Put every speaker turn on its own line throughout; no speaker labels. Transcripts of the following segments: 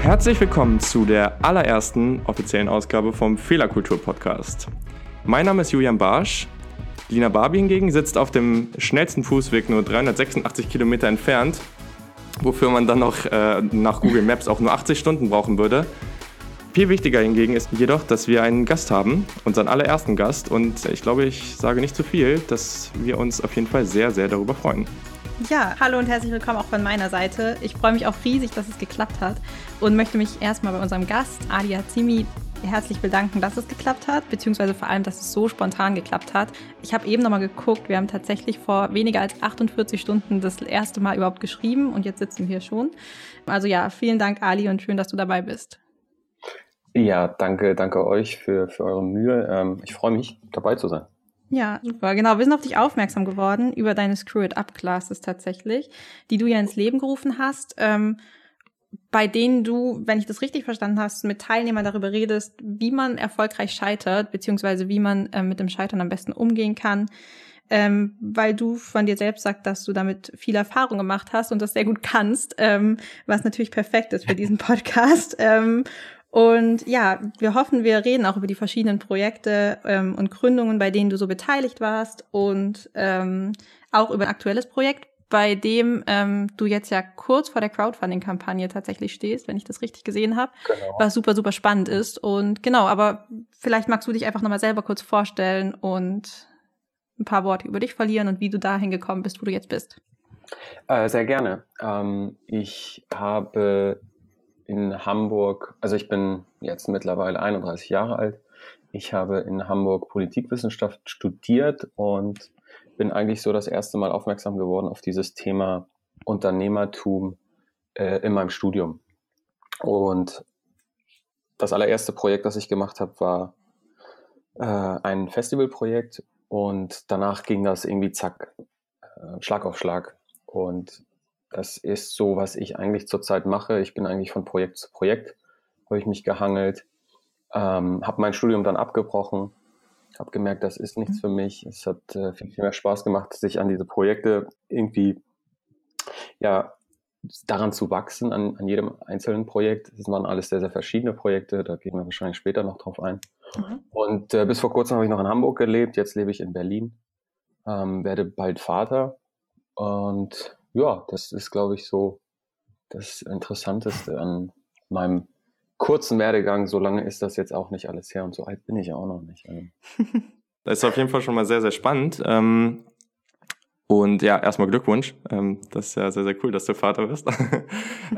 Herzlich willkommen zu der allerersten offiziellen Ausgabe vom Fehlerkultur Podcast. Mein Name ist Julian Barsch. Lina Barbie hingegen sitzt auf dem schnellsten Fußweg nur 386 Kilometer entfernt, wofür man dann noch äh, nach Google Maps auch nur 80 Stunden brauchen würde. Viel wichtiger hingegen ist jedoch, dass wir einen Gast haben, unseren allerersten Gast. Und ich glaube, ich sage nicht zu viel, dass wir uns auf jeden Fall sehr, sehr darüber freuen.
Ja, hallo und herzlich willkommen auch von meiner Seite. Ich freue mich auch riesig, dass es geklappt hat und möchte mich erstmal bei unserem Gast, Ali Hazimi, herzlich bedanken, dass es geklappt hat, beziehungsweise vor allem, dass es so spontan geklappt hat. Ich habe eben nochmal geguckt, wir haben tatsächlich vor weniger als 48 Stunden das erste Mal überhaupt geschrieben und jetzt sitzen wir hier schon. Also ja, vielen Dank, Ali, und schön, dass du dabei bist.
Ja, danke, danke euch für, für eure Mühe. Ähm, ich freue mich, dabei zu sein.
Ja, super. Genau, wir sind auf dich aufmerksam geworden über deine Screw It Up Classes tatsächlich, die du ja ins Leben gerufen hast, ähm, bei denen du, wenn ich das richtig verstanden hast, mit Teilnehmern darüber redest, wie man erfolgreich scheitert, beziehungsweise wie man äh, mit dem Scheitern am besten umgehen kann. Ähm, weil du von dir selbst sagst, dass du damit viel Erfahrung gemacht hast und das sehr gut kannst, ähm, was natürlich perfekt ist für diesen Podcast. Ähm, und ja, wir hoffen, wir reden auch über die verschiedenen Projekte ähm, und Gründungen, bei denen du so beteiligt warst und ähm, auch über ein aktuelles Projekt, bei dem ähm, du jetzt ja kurz vor der Crowdfunding-Kampagne tatsächlich stehst, wenn ich das richtig gesehen habe, genau. was super, super spannend ist. Und genau, aber vielleicht magst du dich einfach nochmal selber kurz vorstellen und ein paar Worte über dich verlieren und wie du dahin gekommen bist, wo du jetzt bist.
Äh, sehr gerne. Ähm, ich habe in Hamburg, also ich bin jetzt mittlerweile 31 Jahre alt. Ich habe in Hamburg Politikwissenschaft studiert und bin eigentlich so das erste Mal aufmerksam geworden auf dieses Thema Unternehmertum äh, in meinem Studium. Und das allererste Projekt, das ich gemacht habe, war äh, ein Festivalprojekt und danach ging das irgendwie zack, äh, Schlag auf Schlag. Und das ist so, was ich eigentlich zurzeit mache. Ich bin eigentlich von Projekt zu Projekt, habe ich mich gehangelt, ähm, habe mein Studium dann abgebrochen, habe gemerkt, das ist nichts mhm. für mich. Es hat äh, viel, viel mehr Spaß gemacht, sich an diese Projekte irgendwie, ja, daran zu wachsen, an, an jedem einzelnen Projekt. Das waren alles sehr, sehr verschiedene Projekte, da gehen wir wahrscheinlich später noch drauf ein. Mhm. Und äh, bis vor kurzem habe ich noch in Hamburg gelebt, jetzt lebe ich in Berlin, ähm, werde bald Vater und ja, das ist, glaube ich, so das Interessanteste an meinem kurzen Werdegang. So lange ist das jetzt auch nicht alles her und so alt bin ich auch noch nicht. Also
das ist auf jeden Fall schon mal sehr, sehr spannend. Ähm, und ja, erstmal Glückwunsch. Ähm, das ist ja sehr, sehr cool, dass du Vater wirst.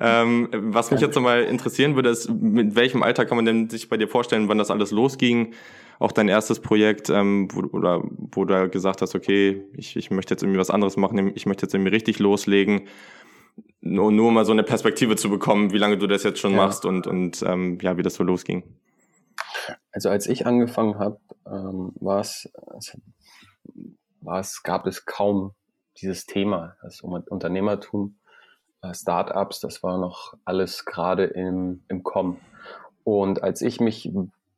Ähm, was mich jetzt nochmal interessieren würde, ist, mit welchem Alter kann man denn sich bei dir vorstellen, wann das alles losging? Auch dein erstes Projekt, wo, oder wo du gesagt hast, okay, ich, ich möchte jetzt irgendwie was anderes machen, ich möchte jetzt irgendwie richtig loslegen. Nur, nur mal so eine Perspektive zu bekommen, wie lange du das jetzt schon ja. machst und, und ähm, ja, wie das so losging.
Also als ich angefangen habe, ähm, war es, war es, gab es kaum dieses Thema, das Unternehmertum, äh, Startups, das war noch alles gerade im, im Kommen. Und als ich mich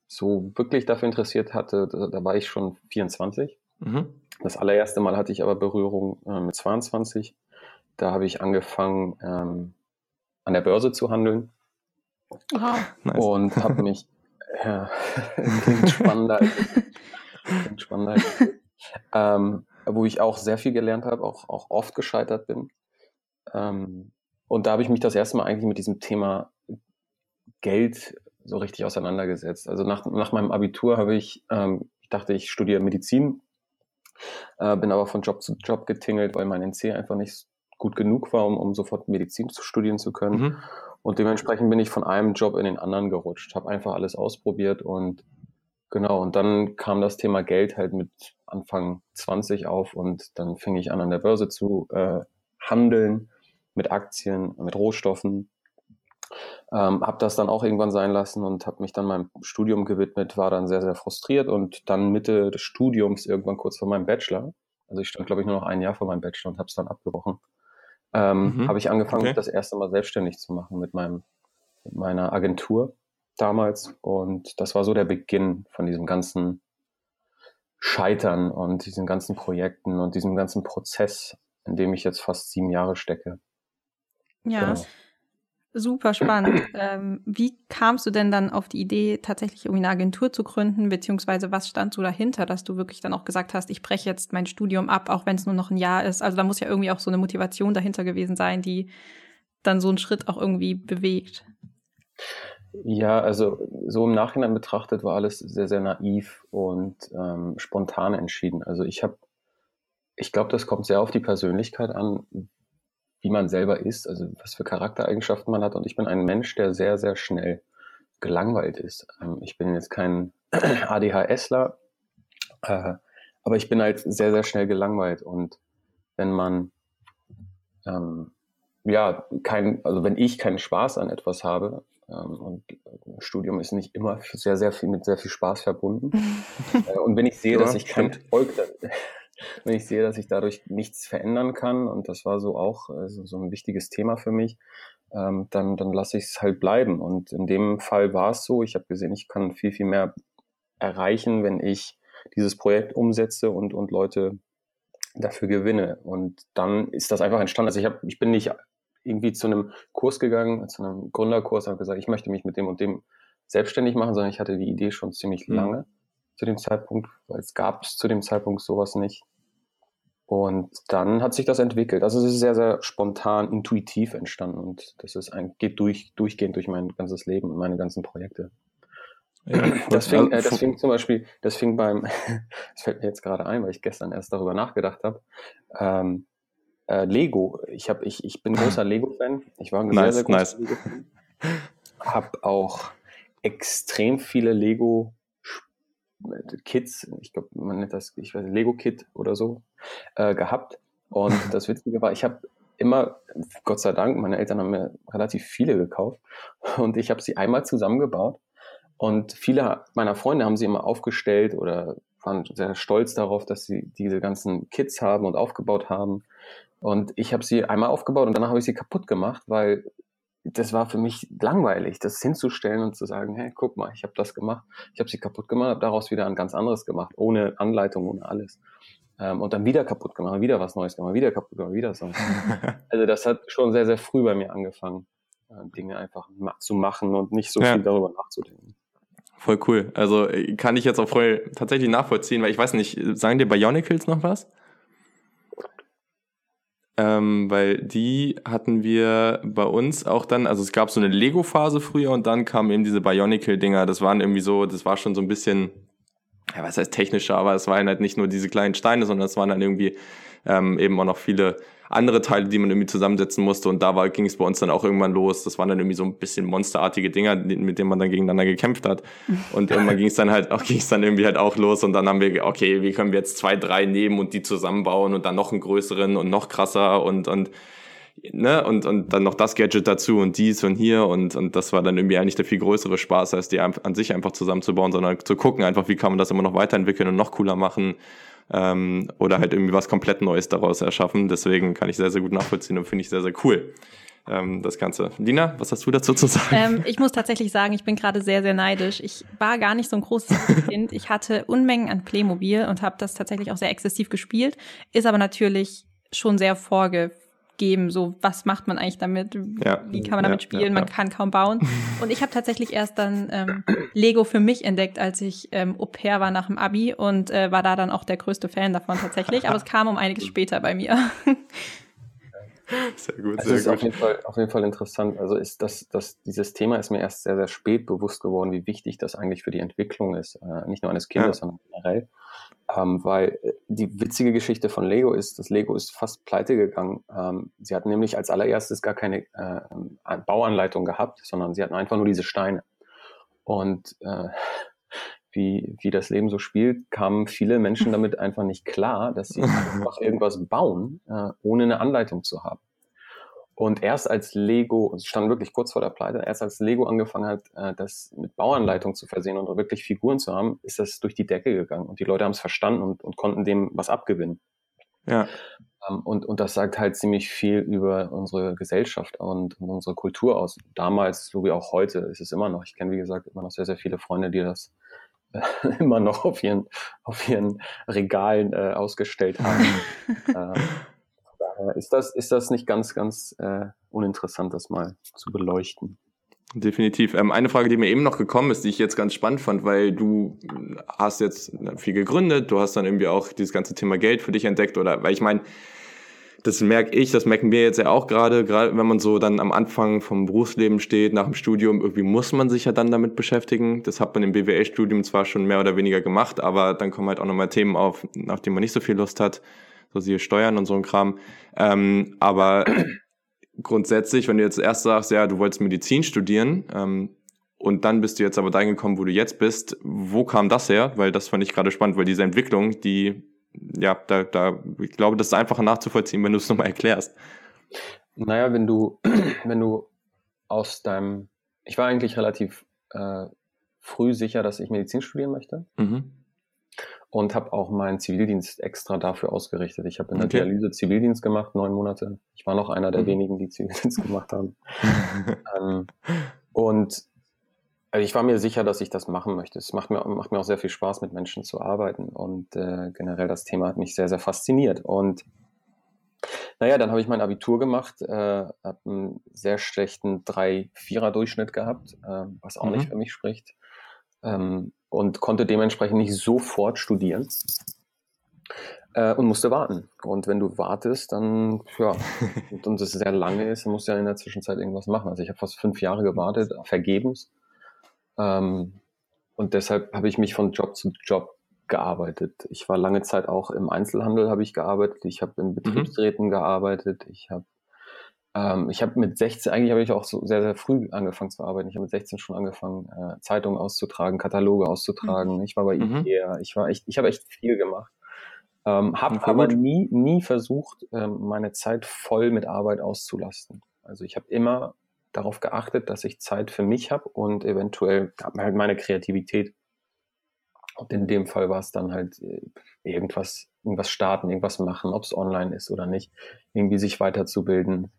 so wirklich dafür interessiert hatte, da, da war ich schon 24. Mhm. Das allererste Mal hatte ich aber Berührung äh, mit 22. Da habe ich angefangen, ähm, an der Börse zu handeln. Aha. Nice. Und habe mich, ja, klingt spannender, klingt spannender. ähm, wo ich auch sehr viel gelernt habe, auch, auch oft gescheitert bin. Ähm, und da habe ich mich das erste Mal eigentlich mit diesem Thema Geld so richtig auseinandergesetzt. Also nach, nach meinem Abitur habe ich, ähm, ich dachte, ich studiere Medizin, äh, bin aber von Job zu Job getingelt, weil mein NC einfach nicht gut genug war, um, um sofort Medizin zu studieren zu können. Mhm. Und dementsprechend bin ich von einem Job in den anderen gerutscht, habe einfach alles ausprobiert und genau, und dann kam das Thema Geld halt mit Anfang 20 auf und dann fing ich an, an der Börse zu äh, handeln mit Aktien, mit Rohstoffen. Ähm, habe das dann auch irgendwann sein lassen und habe mich dann meinem Studium gewidmet, war dann sehr, sehr frustriert und dann Mitte des Studiums, irgendwann kurz vor meinem Bachelor, also ich stand, glaube ich, nur noch ein Jahr vor meinem Bachelor und habe es dann abgebrochen, ähm, mhm. habe ich angefangen, okay. das erste Mal selbstständig zu machen mit meinem mit meiner Agentur damals. Und das war so der Beginn von diesem ganzen Scheitern und diesen ganzen Projekten und diesem ganzen Prozess, in dem ich jetzt fast sieben Jahre stecke.
Ja. Genau. Super spannend. ähm, wie kamst du denn dann auf die Idee, tatsächlich irgendwie eine Agentur zu gründen, beziehungsweise was stand so dahinter, dass du wirklich dann auch gesagt hast, ich breche jetzt mein Studium ab, auch wenn es nur noch ein Jahr ist. Also da muss ja irgendwie auch so eine Motivation dahinter gewesen sein, die dann so einen Schritt auch irgendwie bewegt.
Ja, also so im Nachhinein betrachtet war alles sehr, sehr naiv und ähm, spontan entschieden. Also ich habe, ich glaube, das kommt sehr auf die Persönlichkeit an, wie man selber ist, also was für Charaktereigenschaften man hat. Und ich bin ein Mensch, der sehr, sehr schnell gelangweilt ist. Ähm, ich bin jetzt kein ADHSler, äh, aber ich bin halt sehr, sehr schnell gelangweilt. Und wenn man, ähm, ja, kein, also wenn ich keinen Spaß an etwas habe, ähm, und Studium ist nicht immer sehr, sehr viel mit sehr viel Spaß verbunden. äh, und wenn ich sehe, ja, dass ich keinen Erfolg, wenn ich sehe, dass ich dadurch nichts verändern kann, und das war so auch also so ein wichtiges Thema für mich, ähm, dann, dann lasse ich es halt bleiben. Und in dem Fall war es so, ich habe gesehen, ich kann viel, viel mehr erreichen, wenn ich dieses Projekt umsetze und, und Leute dafür gewinne. Und dann ist das einfach entstanden. Also ich, hab, ich bin nicht irgendwie zu einem Kurs gegangen, zu einem Gründerkurs, habe gesagt, ich möchte mich mit dem und dem selbstständig machen, sondern ich hatte die Idee schon ziemlich mhm. lange zu dem Zeitpunkt, weil es gab es zu dem Zeitpunkt sowas nicht. Und dann hat sich das entwickelt. Also es ist sehr, sehr spontan, intuitiv entstanden und das ist ein, geht durch, durchgehend durch mein ganzes Leben und meine ganzen Projekte. Ja, das, fing, äh, das fing zum Beispiel, das fing beim, das fällt mir jetzt gerade ein, weil ich gestern erst darüber nachgedacht habe. Ähm, äh, Lego. Ich, hab, ich, ich bin großer Lego-Fan. Ich war ein nice, sehr, sehr großer nice. Lego-Fan. Hab auch extrem viele Lego Kits, ich glaube, man nennt das, ich weiß, Lego-Kit oder so, äh, gehabt. Und das Witzige war, ich habe immer, Gott sei Dank, meine Eltern haben mir relativ viele gekauft und ich habe sie einmal zusammengebaut. Und viele meiner Freunde haben sie immer aufgestellt oder waren sehr stolz darauf, dass sie diese ganzen Kits haben und aufgebaut haben. Und ich habe sie einmal aufgebaut und danach habe ich sie kaputt gemacht, weil das war für mich langweilig, das hinzustellen und zu sagen, hey, guck mal, ich habe das gemacht, ich habe sie kaputt gemacht, habe daraus wieder ein ganz anderes gemacht, ohne Anleitung, ohne alles. Ähm, und dann wieder kaputt gemacht, wieder was Neues gemacht, wieder kaputt gemacht, wieder so. also das hat schon sehr, sehr früh bei mir angefangen, äh, Dinge einfach ma zu machen und nicht so ja. viel darüber nachzudenken.
Voll cool. Also äh, kann ich jetzt auch voll tatsächlich nachvollziehen, weil ich weiß nicht, sagen dir Bionicles noch was? Ähm, weil die hatten wir bei uns auch dann, also es gab so eine Lego-Phase früher und dann kamen eben diese Bionicle-Dinger, das waren irgendwie so, das war schon so ein bisschen, ja, was heißt technischer, aber es waren halt nicht nur diese kleinen Steine, sondern es waren dann irgendwie ähm, eben auch noch viele andere Teile, die man irgendwie zusammensetzen musste. Und da war, ging es bei uns dann auch irgendwann los. Das waren dann irgendwie so ein bisschen monsterartige Dinger, mit denen man dann gegeneinander gekämpft hat. Und irgendwann ging es dann halt auch, ging es dann irgendwie halt auch los. Und dann haben wir, okay, wie können wir jetzt zwei, drei nehmen und die zusammenbauen und dann noch einen größeren und noch krasser und, und, ne, und, und dann noch das Gadget dazu und dies und hier und, und das war dann irgendwie eigentlich der viel größere Spaß, als die an sich einfach zusammenzubauen, sondern zu gucken einfach, wie kann man das immer noch weiterentwickeln und noch cooler machen ähm, oder halt irgendwie was komplett Neues daraus erschaffen. Deswegen kann ich sehr, sehr gut nachvollziehen und finde ich sehr, sehr cool. Ähm, das Ganze. Lina, was hast du dazu zu sagen?
Ähm, ich muss tatsächlich sagen, ich bin gerade sehr, sehr neidisch. Ich war gar nicht so ein großes Kind. Ich hatte Unmengen an Playmobil und habe das tatsächlich auch sehr exzessiv gespielt, ist aber natürlich schon sehr vorge geben, so was macht man eigentlich damit, ja. wie kann man damit ja, spielen, ja, man kann kaum bauen. Und ich habe tatsächlich erst dann ähm, Lego für mich entdeckt, als ich ähm, Au pair war nach dem Abi und äh, war da dann auch der größte Fan davon tatsächlich, aber es kam um einiges später bei mir.
Sehr gut, also sehr ist gut. Auf jeden, Fall, auf jeden Fall interessant. Also ist das, das, dieses Thema ist mir erst sehr, sehr spät bewusst geworden, wie wichtig das eigentlich für die Entwicklung ist. Äh, nicht nur eines Kindes, ja. sondern generell. Ähm, weil äh, die witzige Geschichte von Lego ist, dass Lego ist fast pleite gegangen. Ähm, sie hatten nämlich als allererstes gar keine äh, Bauanleitung gehabt, sondern sie hatten einfach nur diese Steine. Und äh, wie, wie das Leben so spielt, kamen viele Menschen damit einfach nicht klar, dass sie einfach irgendwas bauen, äh, ohne eine Anleitung zu haben. Und erst als Lego, es stand wirklich kurz vor der Pleite, erst als Lego angefangen hat, äh, das mit Bauanleitung zu versehen und wirklich Figuren zu haben, ist das durch die Decke gegangen. Und die Leute haben es verstanden und, und konnten dem was abgewinnen. Ja. Ähm, und, und das sagt halt ziemlich viel über unsere Gesellschaft und, und unsere Kultur aus. Damals, so wie auch heute, ist es immer noch. Ich kenne, wie gesagt, immer noch sehr, sehr viele Freunde, die das immer noch auf ihren, auf ihren Regalen äh, ausgestellt haben. äh, daher ist das, ist das nicht ganz, ganz äh, uninteressant, das mal zu beleuchten.
Definitiv. Ähm, eine Frage, die mir eben noch gekommen ist, die ich jetzt ganz spannend fand, weil du hast jetzt viel gegründet, du hast dann irgendwie auch dieses ganze Thema Geld für dich entdeckt oder, weil ich meine, das merke ich, das merken wir jetzt ja auch gerade, gerade wenn man so dann am Anfang vom Berufsleben steht, nach dem Studium, irgendwie muss man sich ja dann damit beschäftigen. Das hat man im BWL-Studium zwar schon mehr oder weniger gemacht, aber dann kommen halt auch nochmal Themen auf, nach denen man nicht so viel Lust hat, so siehe Steuern und so ein Kram. Ähm, aber grundsätzlich, wenn du jetzt erst sagst, ja, du wolltest Medizin studieren, ähm, und dann bist du jetzt aber dahin gekommen, wo du jetzt bist. Wo kam das her? Weil das fand ich gerade spannend, weil diese Entwicklung, die, ja, da, da, ich glaube, das ist einfacher nachzuvollziehen, wenn du es nochmal erklärst.
Naja, wenn du, wenn du aus deinem, ich war eigentlich relativ äh, früh sicher, dass ich Medizin studieren möchte. Mhm und habe auch meinen Zivildienst extra dafür ausgerichtet. Ich habe in der okay. Dialyse Zivildienst gemacht, neun Monate. Ich war noch einer der mhm. wenigen, die Zivildienst gemacht haben. ähm, und also ich war mir sicher, dass ich das machen möchte. Es macht mir, macht mir auch sehr viel Spaß, mit Menschen zu arbeiten. Und äh, generell das Thema hat mich sehr, sehr fasziniert. Und naja, dann habe ich mein Abitur gemacht, äh, habe einen sehr schlechten 3-4er-Durchschnitt gehabt, äh, was auch mhm. nicht für mich spricht. Ähm, und konnte dementsprechend nicht sofort studieren äh, und musste warten. Und wenn du wartest, dann, ja, und, und es sehr lange ist, dann musst du ja in der Zwischenzeit irgendwas machen. Also ich habe fast fünf Jahre gewartet, vergebens. Ähm, und deshalb habe ich mich von Job zu Job gearbeitet. Ich war lange Zeit auch im Einzelhandel, habe ich gearbeitet. Ich habe in mhm. Betriebsräten mhm. gearbeitet. Ich habe ähm, ich habe mit 16, eigentlich habe ich auch so sehr, sehr früh angefangen zu arbeiten. Ich habe mit 16 schon angefangen, äh, Zeitungen auszutragen, Kataloge auszutragen. Mhm. Ich war bei mhm. Ikea, ich war echt, ich habe echt viel gemacht. Ähm, habe aber nie, nie versucht, ähm, meine Zeit voll mit Arbeit auszulasten. Also ich habe immer darauf geachtet, dass ich Zeit für mich habe und eventuell halt meine Kreativität. Und in dem Fall war es dann halt äh, irgendwas, irgendwas starten, irgendwas machen, ob es online ist oder nicht, irgendwie sich weiterzubilden,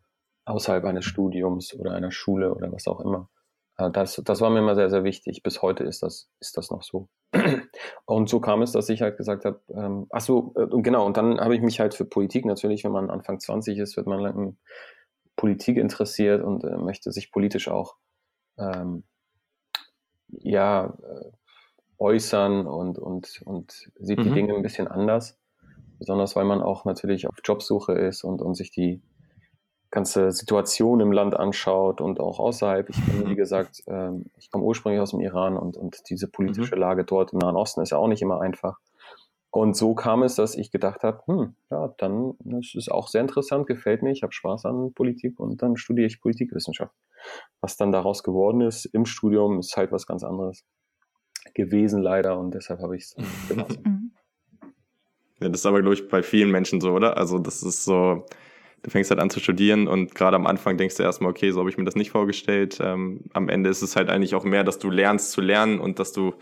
außerhalb eines Studiums oder einer Schule oder was auch immer. Äh, das, das war mir immer sehr, sehr wichtig. Bis heute ist das, ist das noch so. Und so kam es, dass ich halt gesagt habe, ähm, ach so, äh, genau, und dann habe ich mich halt für Politik natürlich, wenn man Anfang 20 ist, wird man in Politik interessiert und äh, möchte sich politisch auch ähm, ja, äh, äußern und, und, und sieht mhm. die Dinge ein bisschen anders. Besonders weil man auch natürlich auf Jobsuche ist und, und sich die ganze Situation im Land anschaut und auch außerhalb. Ich bin, wie gesagt, ähm, ich komme ursprünglich aus dem Iran und, und diese politische mhm. Lage dort im Nahen Osten ist ja auch nicht immer einfach. Und so kam es, dass ich gedacht habe, hm, ja, dann das ist auch sehr interessant, gefällt mir, ich habe Spaß an Politik und dann studiere ich Politikwissenschaft. Was dann daraus geworden ist im Studium, ist halt was ganz anderes gewesen leider und deshalb habe ich es gelassen. Mhm.
Ja, das ist aber, glaube ich, bei vielen Menschen so, oder? Also das ist so, du fängst halt an zu studieren und gerade am Anfang denkst du erstmal, okay, so habe ich mir das nicht vorgestellt. Ähm, am Ende ist es halt eigentlich auch mehr, dass du lernst zu lernen und dass du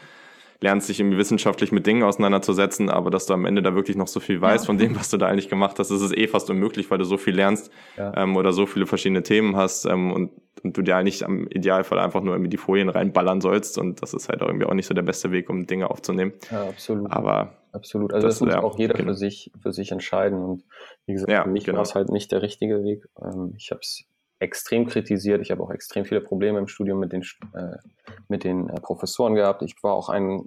lernst, dich irgendwie wissenschaftlich mit Dingen auseinanderzusetzen, aber dass du am Ende da wirklich noch so viel weißt ja. von dem, was du da eigentlich gemacht hast, ist es eh fast unmöglich, weil du so viel lernst ja. ähm, oder so viele verschiedene Themen hast ähm, und, und du dir eigentlich am Idealfall einfach nur irgendwie die Folien reinballern sollst und das ist halt auch irgendwie auch nicht so der beste Weg, um Dinge aufzunehmen.
Ja, absolut.
Aber
absolut. Also das, das muss ja, auch jeder genau. für sich für sich entscheiden und wie gesagt, ja, für mich genau. war es halt nicht der richtige Weg. Ähm, ich habe es extrem kritisiert. Ich habe auch extrem viele Probleme im Studium mit den, äh, mit den äh, Professoren gehabt. Ich war auch ein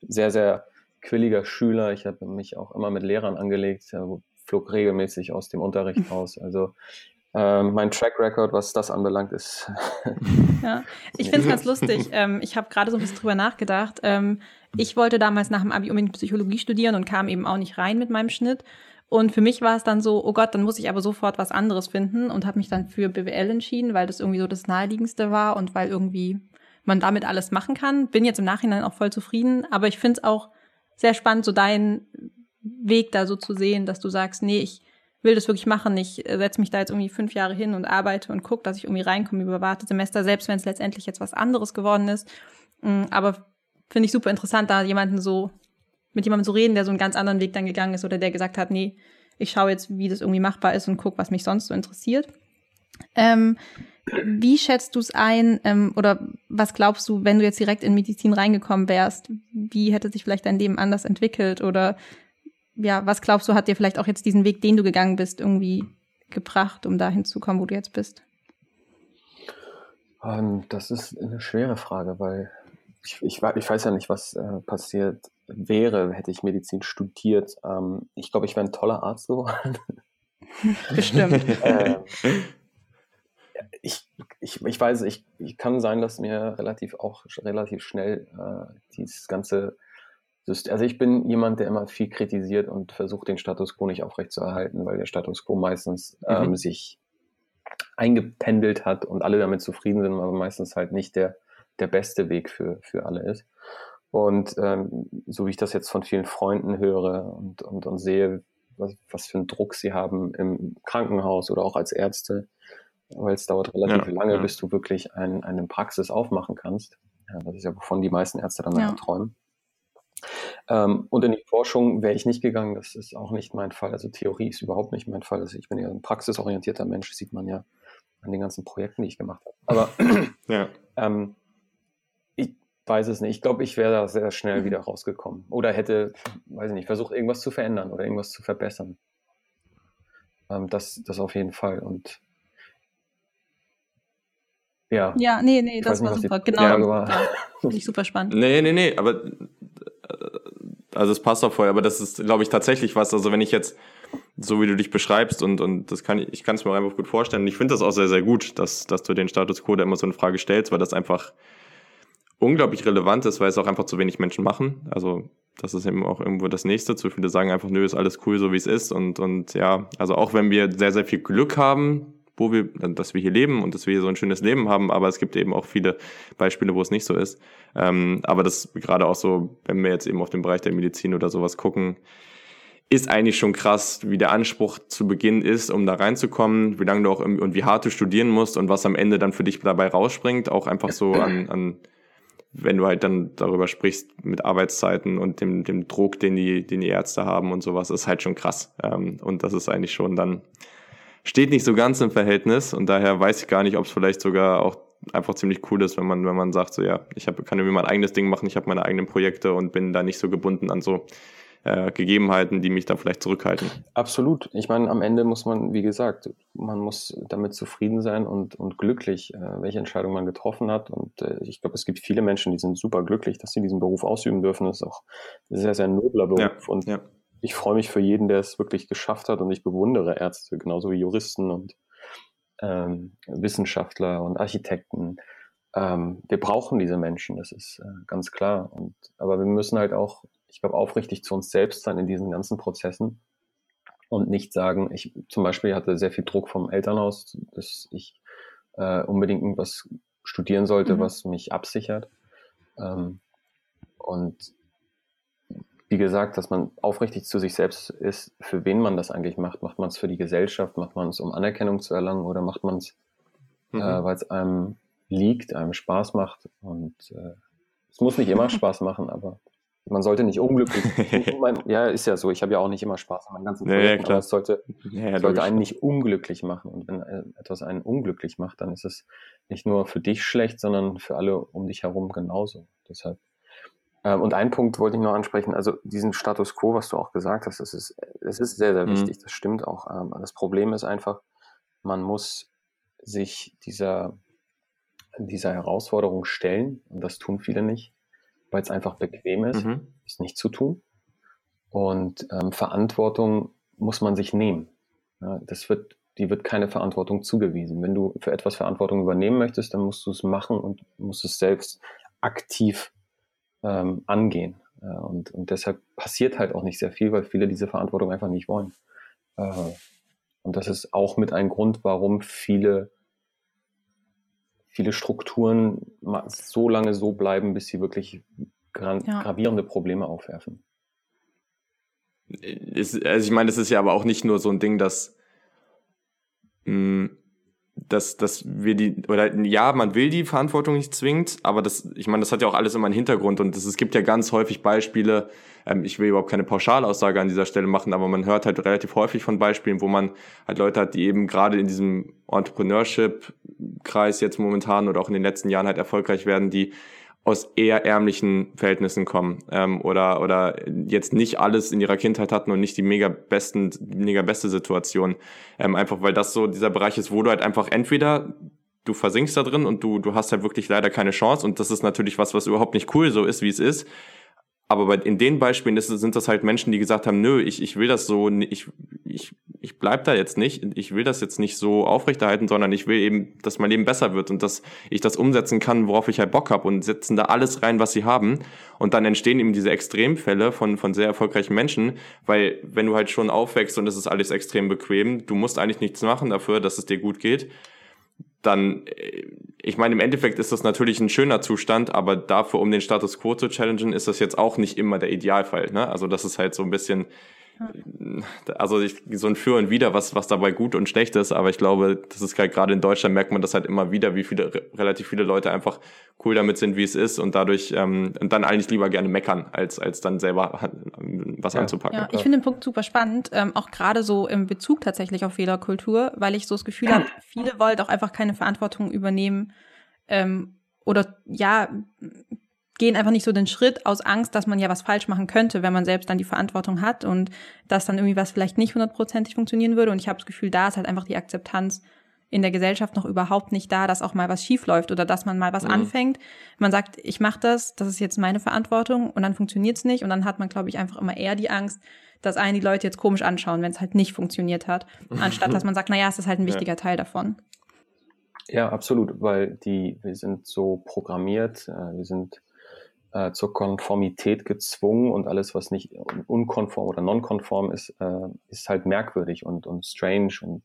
sehr, sehr quilliger Schüler. Ich habe mich auch immer mit Lehrern angelegt, äh, flog regelmäßig aus dem Unterricht raus. Also ähm, mein Track Record, was das anbelangt, ist.
ja, ich finde es ganz lustig. Ähm, ich habe gerade so ein bisschen drüber nachgedacht. Ähm, ich wollte damals nach dem Abi unbedingt Psychologie studieren und kam eben auch nicht rein mit meinem Schnitt. Und für mich war es dann so, oh Gott, dann muss ich aber sofort was anderes finden und habe mich dann für BWL entschieden, weil das irgendwie so das naheliegendste war und weil irgendwie man damit alles machen kann. Bin jetzt im Nachhinein auch voll zufrieden, aber ich finde es auch sehr spannend, so deinen Weg da so zu sehen, dass du sagst, nee, ich will das wirklich machen. Ich setze mich da jetzt irgendwie fünf Jahre hin und arbeite und gucke, dass ich irgendwie reinkomme über Wartesemester, selbst wenn es letztendlich jetzt was anderes geworden ist. Mm, aber finde ich super interessant, da jemanden so mit jemandem zu reden, der so einen ganz anderen Weg dann gegangen ist oder der gesagt hat, nee, ich schaue jetzt, wie das irgendwie machbar ist und gucke, was mich sonst so interessiert. Ähm, wie schätzt du es ein ähm, oder was glaubst du, wenn du jetzt direkt in Medizin reingekommen wärst, wie hätte sich vielleicht dein Leben anders entwickelt oder ja, was glaubst du, hat dir vielleicht auch jetzt diesen Weg, den du gegangen bist, irgendwie gebracht, um dahin zu kommen, wo du jetzt bist?
Ähm, das ist eine schwere Frage, weil ich, ich, ich weiß ja nicht, was äh, passiert wäre, hätte ich Medizin studiert. Ähm, ich glaube, ich wäre ein toller Arzt geworden.
Bestimmt.
äh, ich, ich, ich weiß, ich, ich kann sein, dass mir relativ auch relativ schnell äh, dieses ganze System, also ich bin jemand, der immer viel kritisiert und versucht, den Status quo nicht aufrechtzuerhalten, weil der Status quo meistens ähm, mhm. sich eingependelt hat und alle damit zufrieden sind, aber meistens halt nicht der, der beste Weg für, für alle ist. Und ähm, so wie ich das jetzt von vielen Freunden höre und, und, und sehe, was, was für einen Druck sie haben im Krankenhaus oder auch als Ärzte, weil es dauert relativ ja, lange, ja. bis du wirklich ein, eine Praxis aufmachen kannst. Ja, das ist ja, wovon die meisten Ärzte dann ja. träumen. Ähm, und in die Forschung wäre ich nicht gegangen, das ist auch nicht mein Fall. Also Theorie ist überhaupt nicht mein Fall. Also ich bin ja ein praxisorientierter Mensch, sieht man ja an den ganzen Projekten, die ich gemacht habe. Aber ja. ähm, weiß es nicht. Ich glaube, ich wäre da sehr schnell wieder rausgekommen. Oder hätte, weiß ich nicht, versucht, irgendwas zu verändern oder irgendwas zu verbessern. Ähm, das, das auf jeden Fall. Und ja.
Ja, nee, nee, das war nicht, super. Genau. War. Finde ich super spannend.
Nee, nee, nee, aber äh, also es passt auch voll, aber das ist, glaube ich, tatsächlich was. Also wenn ich jetzt, so wie du dich beschreibst und, und das kann ich, ich kann es mir einfach gut vorstellen. Und ich finde das auch sehr, sehr gut, dass, dass du den Status quo da immer so eine Frage stellst, weil das einfach unglaublich relevant ist, weil es auch einfach zu wenig Menschen machen. Also das ist eben auch irgendwo das Nächste. Zu viele sagen einfach, nö, ist alles cool, so wie es ist. Und, und ja, also auch wenn wir sehr, sehr viel Glück haben, wo wir, dass wir hier leben und dass wir hier so ein schönes Leben haben, aber es gibt eben auch viele Beispiele, wo es nicht so ist. Ähm, aber das gerade auch so, wenn wir jetzt eben auf den Bereich der Medizin oder sowas gucken, ist eigentlich schon krass, wie der Anspruch zu Beginn ist, um da reinzukommen, wie lange du auch und wie hart du studieren musst und was am Ende dann für dich dabei rausspringt, auch einfach so an, an wenn du halt dann darüber sprichst mit Arbeitszeiten und dem, dem Druck, den die, den die Ärzte haben und sowas, ist halt schon krass. Ähm, und das ist eigentlich schon dann steht nicht so ganz im Verhältnis und daher weiß ich gar nicht, ob es vielleicht sogar auch einfach ziemlich cool ist, wenn man, wenn man sagt, so ja, ich hab, kann irgendwie mein eigenes Ding machen, ich habe meine eigenen Projekte und bin da nicht so gebunden an so äh, Gegebenheiten, die mich da vielleicht zurückhalten.
Absolut. Ich meine, am Ende muss man, wie gesagt, man muss damit zufrieden sein und, und glücklich, äh, welche Entscheidung man getroffen hat. Und äh, ich glaube, es gibt viele Menschen, die sind super glücklich, dass sie diesen Beruf ausüben dürfen. Das ist auch ein sehr, sehr nobler Beruf. Ja, und ja ich freue mich für jeden, der es wirklich geschafft hat und ich bewundere Ärzte, genauso wie Juristen und ähm, Wissenschaftler und Architekten. Ähm, wir brauchen diese Menschen, das ist äh, ganz klar. Und, aber wir müssen halt auch, ich glaube, aufrichtig zu uns selbst sein in diesen ganzen Prozessen und nicht sagen, ich zum Beispiel hatte sehr viel Druck vom Elternhaus, dass ich äh, unbedingt irgendwas studieren sollte, mhm. was mich absichert. Ähm, und wie gesagt, dass man aufrichtig zu sich selbst ist, für wen man das eigentlich macht. Macht man es für die Gesellschaft, macht man es, um Anerkennung zu erlangen oder macht man es, mhm. äh, weil es einem liegt, einem Spaß macht. Und äh, es muss nicht immer Spaß machen, aber man sollte nicht unglücklich. ja, ist ja so. Ich habe ja auch nicht immer Spaß an meinen ganzen Projekten, ja, ja, aber es sollte, ja, sollte einen nicht unglücklich machen. Und wenn äh, etwas einen unglücklich macht, dann ist es nicht nur für dich schlecht, sondern für alle um dich herum genauso. Deshalb ähm, und ein Punkt wollte ich noch ansprechen, also diesen Status quo, was du auch gesagt hast, das ist, das ist sehr, sehr mhm. wichtig, das stimmt auch. Ähm, das Problem ist einfach, man muss sich dieser, dieser Herausforderung stellen, und das tun viele nicht, weil es einfach bequem ist, mhm. es nicht zu tun. Und ähm, Verantwortung muss man sich nehmen. Ja, das wird, die wird keine Verantwortung zugewiesen. Wenn du für etwas Verantwortung übernehmen möchtest, dann musst du es machen und musst es selbst aktiv ähm, angehen. Äh, und, und deshalb passiert halt auch nicht sehr viel, weil viele diese Verantwortung einfach nicht wollen. Äh, und das ist auch mit ein Grund, warum viele, viele Strukturen so lange so bleiben, bis sie wirklich ja. gravierende Probleme aufwerfen.
Ist, also ich meine, das ist ja aber auch nicht nur so ein Ding, dass mh, hm, dass, dass wir die, oder ja, man will die Verantwortung nicht zwingend, aber das, ich meine, das hat ja auch alles immer einen Hintergrund und das, es gibt ja ganz häufig Beispiele, ähm, ich will überhaupt keine Pauschalaussage an dieser Stelle machen, aber man hört halt relativ häufig von Beispielen, wo man halt Leute hat, die eben gerade in diesem Entrepreneurship-Kreis jetzt momentan oder auch in den letzten Jahren halt erfolgreich werden, die aus eher ärmlichen Verhältnissen kommen ähm, oder oder jetzt nicht alles in ihrer Kindheit hatten und nicht die mega besten mega beste Situation ähm, einfach weil das so dieser Bereich ist wo du halt einfach entweder du versinkst da drin und du du hast halt wirklich leider keine Chance und das ist natürlich was was überhaupt nicht cool so ist wie es ist aber bei, in den Beispielen ist, sind das halt Menschen, die gesagt haben, nö, ich, ich will das so, ich, ich, ich bleib da jetzt nicht, ich will das jetzt nicht so aufrechterhalten, sondern ich will eben, dass mein Leben besser wird und dass ich das umsetzen kann, worauf ich halt Bock habe und setzen da alles rein, was sie haben. Und dann entstehen eben diese Extremfälle von, von sehr erfolgreichen Menschen, weil wenn du halt schon aufwächst und es ist alles extrem bequem, du musst eigentlich nichts machen dafür, dass es dir gut geht dann, äh, ich meine, im Endeffekt ist das natürlich ein schöner Zustand, aber dafür, um den Status quo zu challengen, ist das jetzt auch nicht immer der Idealfall. Ne? Also das ist halt so ein bisschen, also ich, so ein Für und Wider, was, was dabei gut und schlecht ist, aber ich glaube, das ist halt gerade in Deutschland merkt man das halt immer wieder, wie viele, relativ viele Leute einfach cool damit sind, wie es ist und dadurch ähm, und dann eigentlich lieber gerne meckern, als, als dann selber was ja. anzupacken.
Ja, ich finde den Punkt super spannend, ähm, auch gerade so im Bezug tatsächlich auf Fehlerkultur, weil ich so das Gefühl habe, viele wollen auch einfach keine Verantwortung übernehmen ähm, oder ja, gehen einfach nicht so den Schritt aus Angst, dass man ja was falsch machen könnte, wenn man selbst dann die Verantwortung hat und dass dann irgendwie was vielleicht nicht hundertprozentig funktionieren würde. Und ich habe das Gefühl, da ist halt einfach die Akzeptanz in der Gesellschaft noch überhaupt nicht da, dass auch mal was schief läuft oder dass man mal was mhm. anfängt. Man sagt, ich mache das, das ist jetzt meine Verantwortung und dann funktioniert's nicht und dann hat man, glaube ich, einfach immer eher die Angst, dass einen die Leute jetzt komisch anschauen, wenn es halt nicht funktioniert hat, anstatt dass man sagt, na ja, es ist halt ein wichtiger ja. Teil davon.
Ja, absolut, weil die wir sind so programmiert, äh, wir sind äh, zur Konformität gezwungen und alles, was nicht unkonform oder nonkonform ist, äh, ist halt merkwürdig und, und strange und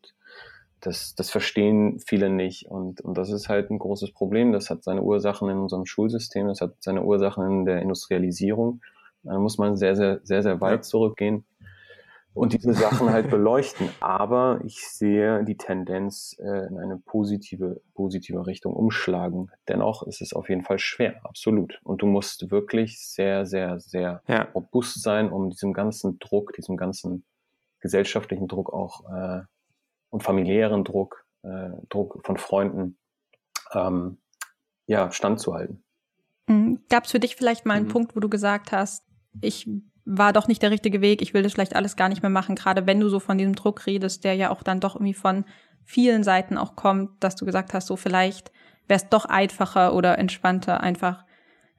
das, das verstehen viele nicht und, und das ist halt ein großes Problem. Das hat seine Ursachen in unserem Schulsystem, das hat seine Ursachen in der Industrialisierung. Da muss man sehr, sehr, sehr, sehr weit zurückgehen und diese Sachen halt beleuchten. Aber ich sehe die Tendenz äh, in eine positive, positive Richtung umschlagen. Dennoch ist es auf jeden Fall schwer, absolut. Und du musst wirklich sehr, sehr, sehr ja. robust sein, um diesem ganzen Druck, diesem ganzen gesellschaftlichen Druck auch äh, und familiären Druck, äh, Druck von Freunden, ähm, ja, standzuhalten.
Mhm. Gab es für dich vielleicht mal einen mhm. Punkt, wo du gesagt hast, ich war doch nicht der richtige Weg, ich will das vielleicht alles gar nicht mehr machen, gerade wenn du so von diesem Druck redest, der ja auch dann doch irgendwie von vielen Seiten auch kommt, dass du gesagt hast, so vielleicht wäre es doch einfacher oder entspannter, einfach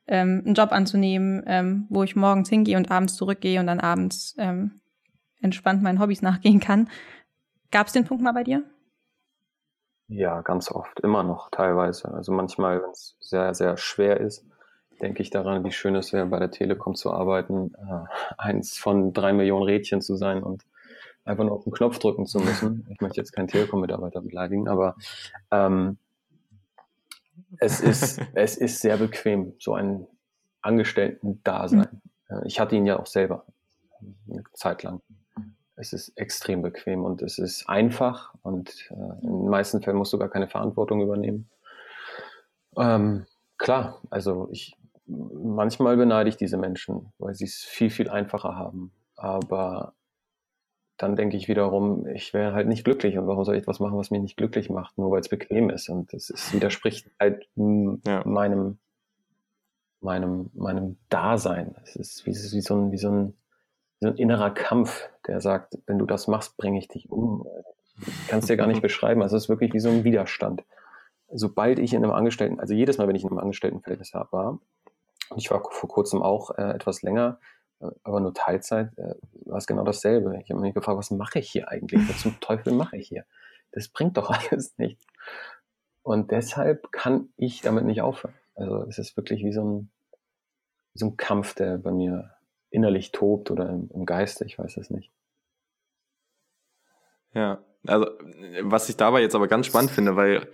ähm, einen Job anzunehmen, ähm, wo ich morgens hingehe und abends zurückgehe und dann abends ähm, entspannt meinen Hobbys nachgehen kann. Gab es den Punkt mal bei dir?
Ja, ganz oft, immer noch teilweise. Also manchmal, wenn es sehr, sehr schwer ist, denke ich daran, wie schön es wäre, bei der Telekom zu arbeiten, äh, eins von drei Millionen Rädchen zu sein und einfach nur auf den Knopf drücken zu müssen. Ich möchte jetzt keinen Telekom-Mitarbeiter beleidigen, aber ähm, es, ist, es ist sehr bequem, so ein Angestellten-Dasein. Mhm. Ich hatte ihn ja auch selber eine Zeit lang. Es ist extrem bequem und es ist einfach und äh, in den meisten Fällen musst du gar keine Verantwortung übernehmen. Ähm, klar, also ich manchmal beneide ich diese Menschen, weil sie es viel, viel einfacher haben. Aber dann denke ich wiederum, ich wäre halt nicht glücklich und warum soll ich etwas machen, was mich nicht glücklich macht, nur weil es bequem ist. Und das ist, widerspricht halt ja. meinem, meinem, meinem Dasein. Es ist wie, wie, so ein, wie, so ein, wie so ein innerer Kampf, der sagt, wenn du das machst, bringe ich dich um. Ich kann es dir gar nicht beschreiben. Also es ist wirklich wie so ein Widerstand. Sobald ich in einem Angestellten, also jedes Mal, wenn ich in einem Angestelltenverhältnis war, und ich war vor kurzem auch äh, etwas länger, äh, aber nur Teilzeit, äh, war es genau dasselbe. Ich habe mich gefragt, was mache ich hier eigentlich? Was zum Teufel mache ich hier? Das bringt doch alles nichts. Und deshalb kann ich damit nicht aufhören. Also es ist wirklich wie so ein, so ein Kampf, der bei mir innerlich tobt oder im, im Geiste, ich weiß es nicht.
Ja, also was ich dabei jetzt aber ganz spannend finde, weil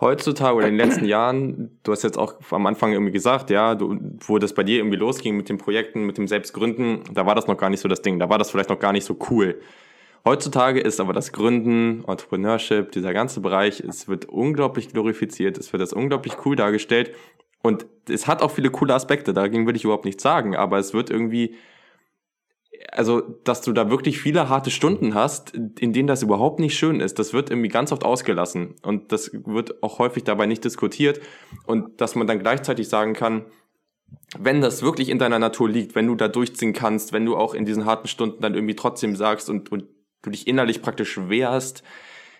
heutzutage oder in den letzten Jahren, du hast jetzt auch am Anfang irgendwie gesagt, ja, du, wo das bei dir irgendwie losging mit den Projekten, mit dem Selbstgründen, da war das noch gar nicht so das Ding, da war das vielleicht noch gar nicht so cool. Heutzutage ist aber das Gründen, Entrepreneurship, dieser ganze Bereich, es wird unglaublich glorifiziert, es wird das unglaublich cool dargestellt und es hat auch viele coole Aspekte, dagegen will ich überhaupt nichts sagen, aber es wird irgendwie, also, dass du da wirklich viele harte Stunden hast, in denen das überhaupt nicht schön ist, das wird irgendwie ganz oft ausgelassen und das wird auch häufig dabei nicht diskutiert und dass man dann gleichzeitig sagen kann, wenn das wirklich in deiner Natur liegt, wenn du da durchziehen kannst, wenn du auch in diesen harten Stunden dann irgendwie trotzdem sagst und, und du dich innerlich praktisch wehrst,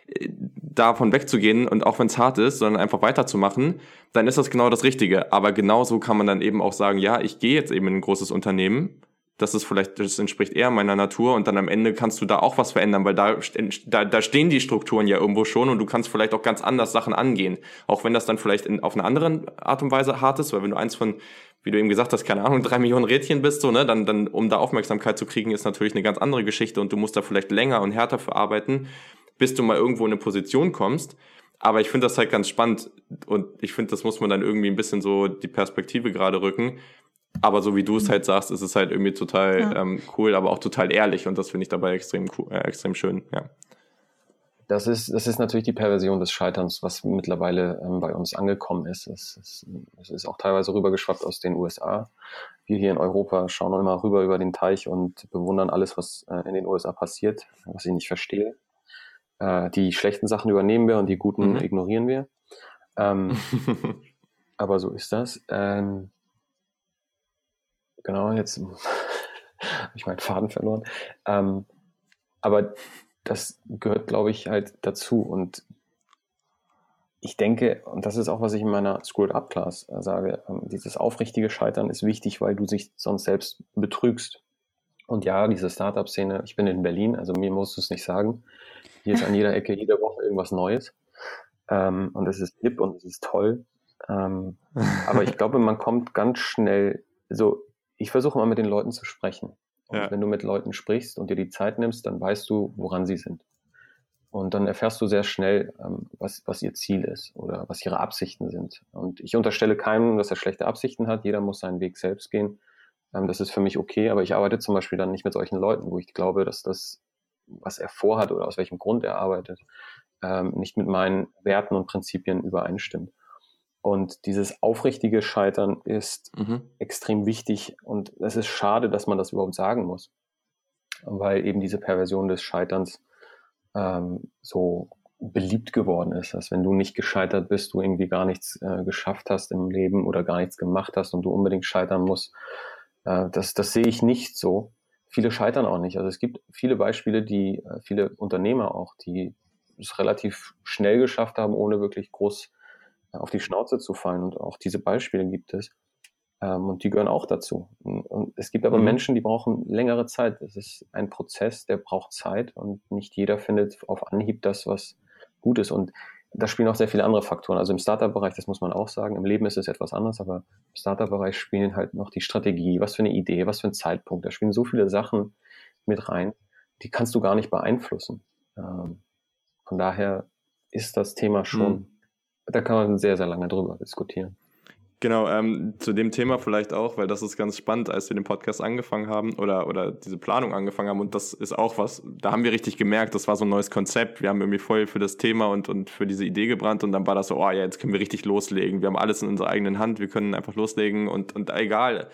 äh, davon wegzugehen und auch wenn es hart ist, sondern einfach weiterzumachen, dann ist das genau das Richtige. Aber genauso kann man dann eben auch sagen, ja, ich gehe jetzt eben in ein großes Unternehmen, das ist vielleicht, das entspricht eher meiner Natur und dann am Ende kannst du da auch was verändern, weil da, da, da stehen die Strukturen ja irgendwo schon und du kannst vielleicht auch ganz anders Sachen angehen. Auch wenn das dann vielleicht in, auf eine andere Art und Weise hart ist, weil wenn du eins von wie du eben gesagt hast, keine Ahnung, drei Millionen Rädchen bist, so, ne, dann, dann, um da Aufmerksamkeit zu kriegen, ist natürlich eine ganz andere Geschichte und du musst da vielleicht länger und härter für arbeiten, bis du mal irgendwo in eine Position kommst. Aber ich finde das halt ganz spannend und ich finde, das muss man dann irgendwie ein bisschen so die Perspektive gerade rücken. Aber so wie du es halt sagst, ist es halt irgendwie total ja. ähm, cool, aber auch total ehrlich und das finde ich dabei extrem cool, äh, extrem schön, ja.
Das ist, das ist natürlich die Perversion des Scheiterns, was mittlerweile ähm, bei uns angekommen ist. Es, es, es ist auch teilweise rübergeschwappt aus den USA. Wir hier in Europa schauen immer rüber über den Teich und bewundern alles, was äh, in den USA passiert, was ich nicht verstehe. Äh, die schlechten Sachen übernehmen wir und die guten mhm. ignorieren wir. Ähm, aber so ist das. Ähm, genau, jetzt habe ich meinen Faden verloren. Ähm, aber das gehört, glaube ich, halt dazu. Und ich denke, und das ist auch, was ich in meiner Screwed Up Class äh, sage, ähm, dieses aufrichtige Scheitern ist wichtig, weil du dich sonst selbst betrügst. Und ja, diese Startup-Szene, ich bin in Berlin, also mir musst du es nicht sagen. Hier ist an jeder Ecke jede Woche irgendwas Neues. Ähm, und es ist hip und es ist toll. Ähm, aber ich glaube, man kommt ganz schnell, so, ich versuche mal mit den Leuten zu sprechen. Und ja. wenn du mit Leuten sprichst und dir die Zeit nimmst, dann weißt du, woran sie sind. Und dann erfährst du sehr schnell, ähm, was, was ihr Ziel ist oder was ihre Absichten sind. Und ich unterstelle keinem, dass er schlechte Absichten hat. Jeder muss seinen Weg selbst gehen. Ähm, das ist für mich okay. Aber ich arbeite zum Beispiel dann nicht mit solchen Leuten, wo ich glaube, dass das, was er vorhat oder aus welchem Grund er arbeitet, ähm, nicht mit meinen Werten und Prinzipien übereinstimmt. Und dieses aufrichtige Scheitern ist mhm. extrem wichtig und es ist schade, dass man das überhaupt sagen muss, weil eben diese Perversion des Scheiterns ähm, so beliebt geworden ist, dass wenn du nicht gescheitert bist, du irgendwie gar nichts äh, geschafft hast im Leben oder gar nichts gemacht hast und du unbedingt scheitern musst. Äh, das, das sehe ich nicht so. Viele scheitern auch nicht. Also es gibt viele Beispiele, die äh, viele Unternehmer auch, die es relativ schnell geschafft haben, ohne wirklich groß auf die Schnauze zu fallen. Und auch diese Beispiele gibt es. Ähm, und die gehören auch dazu. Und es gibt aber mhm. Menschen, die brauchen längere Zeit. Es ist ein Prozess, der braucht Zeit und nicht jeder findet auf Anhieb das, was gut ist. Und da spielen auch sehr viele andere Faktoren. Also im Startup-Bereich, das muss man auch sagen, im Leben ist es etwas anders, aber im Startup-Bereich spielen halt noch die Strategie, was für eine Idee, was für ein Zeitpunkt. Da spielen so viele Sachen mit rein, die kannst du gar nicht beeinflussen. Ähm, von daher ist das Thema schon mhm da kann man sehr, sehr lange drüber diskutieren.
Genau, ähm, zu dem Thema vielleicht auch, weil das ist ganz spannend, als wir den Podcast angefangen haben oder, oder diese Planung angefangen haben. Und das ist auch was, da haben wir richtig gemerkt, das war so ein neues Konzept. Wir haben irgendwie voll für das Thema und, und für diese Idee gebrannt und dann war das so, oh ja, jetzt können wir richtig loslegen. Wir haben alles in unserer eigenen Hand, wir können einfach loslegen und, und egal.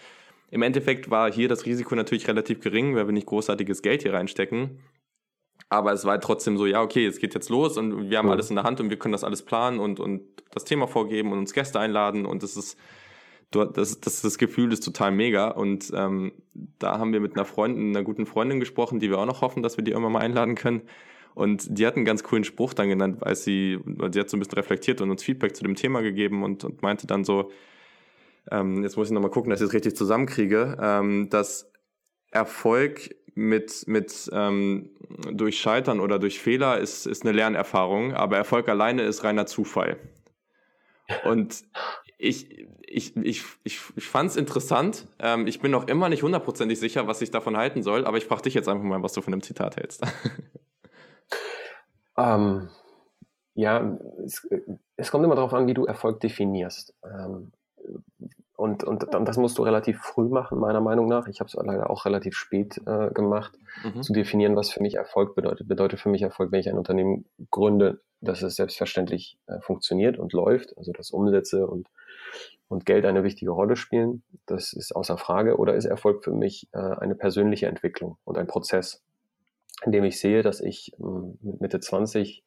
Im Endeffekt war hier das Risiko natürlich relativ gering, weil wir nicht großartiges Geld hier reinstecken. Aber es war trotzdem so, ja, okay, es geht jetzt los und wir haben mhm. alles in der Hand und wir können das alles planen und, und das Thema vorgeben und uns Gäste einladen und das ist, das, das, das Gefühl ist total mega. Und ähm, da haben wir mit einer Freundin, einer guten Freundin gesprochen, die wir auch noch hoffen, dass wir die irgendwann mal einladen können. Und die hat einen ganz coolen Spruch dann genannt, als sie, sie hat so ein bisschen reflektiert und uns Feedback zu dem Thema gegeben und, und meinte dann so, ähm, jetzt muss ich nochmal gucken, dass ich es richtig zusammenkriege, ähm, dass Erfolg mit, mit ähm, durch Scheitern oder durch Fehler ist, ist eine Lernerfahrung, aber Erfolg alleine ist reiner Zufall. Und ich, ich, ich, ich, ich fand es interessant. Ähm, ich bin noch immer nicht hundertprozentig sicher, was ich davon halten soll, aber ich frage dich jetzt einfach mal, was du von dem Zitat hältst.
ähm, ja, es, es, kommt immer darauf an, wie du Erfolg definierst. Ähm, und, und, und das musst du relativ früh machen, meiner Meinung nach. Ich habe es leider auch relativ spät äh, gemacht, mhm. zu definieren, was für mich Erfolg bedeutet. Bedeutet für mich Erfolg, wenn ich ein Unternehmen gründe, dass es selbstverständlich äh, funktioniert und läuft, also dass Umsätze und, und Geld eine wichtige Rolle spielen. Das ist außer Frage. Oder ist Erfolg für mich äh, eine persönliche Entwicklung und ein Prozess, in dem ich sehe, dass ich äh, mit Mitte 20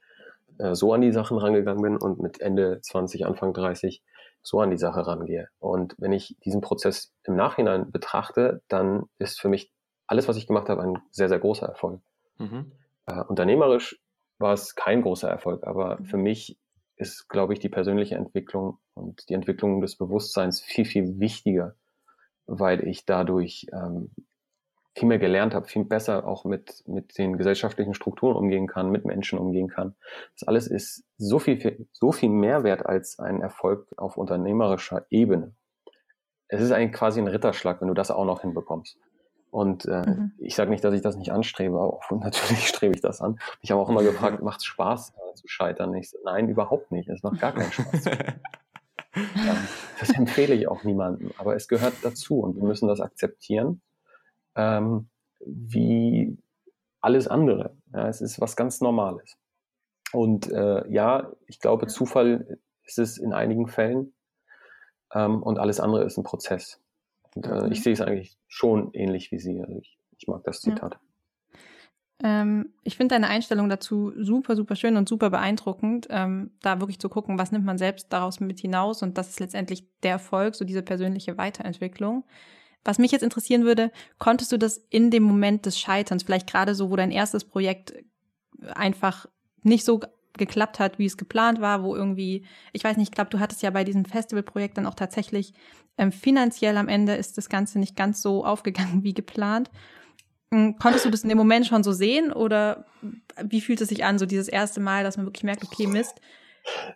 äh, so an die Sachen rangegangen bin und mit Ende 20, Anfang 30 so an die Sache rangehe. Und wenn ich diesen Prozess im Nachhinein betrachte, dann ist für mich alles, was ich gemacht habe, ein sehr, sehr großer Erfolg. Mhm. Äh, unternehmerisch war es kein großer Erfolg, aber mhm. für mich ist, glaube ich, die persönliche Entwicklung und die Entwicklung des Bewusstseins viel, viel wichtiger, weil ich dadurch ähm, viel mehr gelernt habe, viel besser auch mit, mit den gesellschaftlichen Strukturen umgehen kann, mit Menschen umgehen kann. Das alles ist so viel, so viel mehr wert als ein Erfolg auf unternehmerischer Ebene. Es ist eigentlich quasi ein Ritterschlag, wenn du das auch noch hinbekommst. Und äh, mhm. ich sage nicht, dass ich das nicht anstrebe, aber natürlich strebe ich das an. Ich habe auch immer gefragt, macht es Spaß äh, zu scheitern? Ich nein, überhaupt nicht. Es macht gar keinen Spaß. ja, das empfehle ich auch niemandem, aber es gehört dazu und wir müssen das akzeptieren ähm, wie alles andere. Ja, es ist was ganz Normales. Und äh, ja, ich glaube, Zufall ist es in einigen Fällen ähm, und alles andere ist ein Prozess. Und, äh, ich mhm. sehe es eigentlich schon ähnlich wie Sie. Also ich, ich mag das Zitat. Ja.
Ähm, ich finde deine Einstellung dazu super, super schön und super beeindruckend, ähm, da wirklich zu gucken, was nimmt man selbst daraus mit hinaus und das ist letztendlich der Erfolg, so diese persönliche Weiterentwicklung. Was mich jetzt interessieren würde, konntest du das in dem Moment des Scheiterns, vielleicht gerade so, wo dein erstes Projekt einfach nicht so geklappt hat, wie es geplant war, wo irgendwie, ich weiß nicht, ich glaube, du hattest ja bei diesem Festivalprojekt dann auch tatsächlich ähm, finanziell am Ende ist das Ganze nicht ganz so aufgegangen wie geplant. Hm, konntest du das in dem Moment schon so sehen oder wie fühlt es sich an, so dieses erste Mal, dass man wirklich merkt, okay, Mist,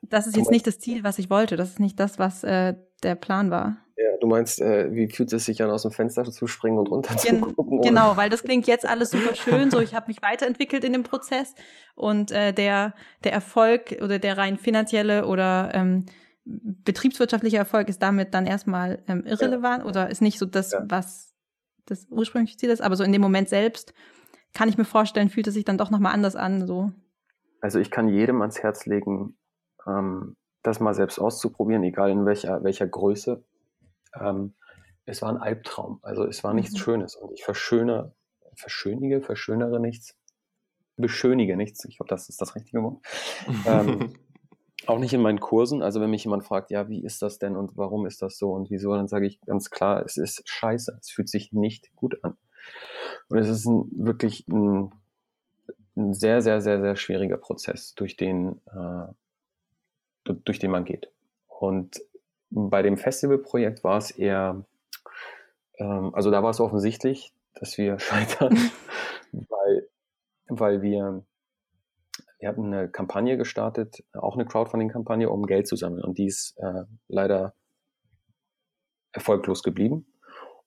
das ist jetzt nicht das Ziel, was ich wollte, das ist nicht das, was äh, der Plan war?
Ja, du meinst, äh, wie fühlt es sich an, aus dem Fenster zu springen und runter Gen zu gucken?
Genau, weil das klingt jetzt alles super schön. So, ich habe mich weiterentwickelt in dem Prozess und äh, der der Erfolg oder der rein finanzielle oder ähm, betriebswirtschaftliche Erfolg ist damit dann erstmal ähm, irrelevant ja. oder ist nicht so das, ja. was das ursprüngliche Ziel ist. Aber so in dem Moment selbst kann ich mir vorstellen, fühlt es sich dann doch nochmal anders an. So.
Also ich kann jedem ans Herz legen, ähm, das mal selbst auszuprobieren, egal in welcher welcher Größe ähm, es war ein Albtraum. Also es war nichts mhm. Schönes. Und ich verschöne, verschönige, verschönere nichts, beschönige nichts. Ich glaube, das ist das richtige Wort. ähm, auch nicht in meinen Kursen. Also wenn mich jemand fragt, ja, wie ist das denn und warum ist das so und wieso, dann sage ich ganz klar, es ist scheiße. Es fühlt sich nicht gut an. Und es ist ein, wirklich ein, ein, sehr, sehr, sehr, sehr schwieriger Prozess, durch den, äh, durch den man geht. Und bei dem Festivalprojekt war es eher, ähm, also da war es offensichtlich, dass wir scheitern, weil, weil wir, wir hatten eine Kampagne gestartet, auch eine Crowdfunding-Kampagne, um Geld zu sammeln. Und die ist äh, leider erfolglos geblieben.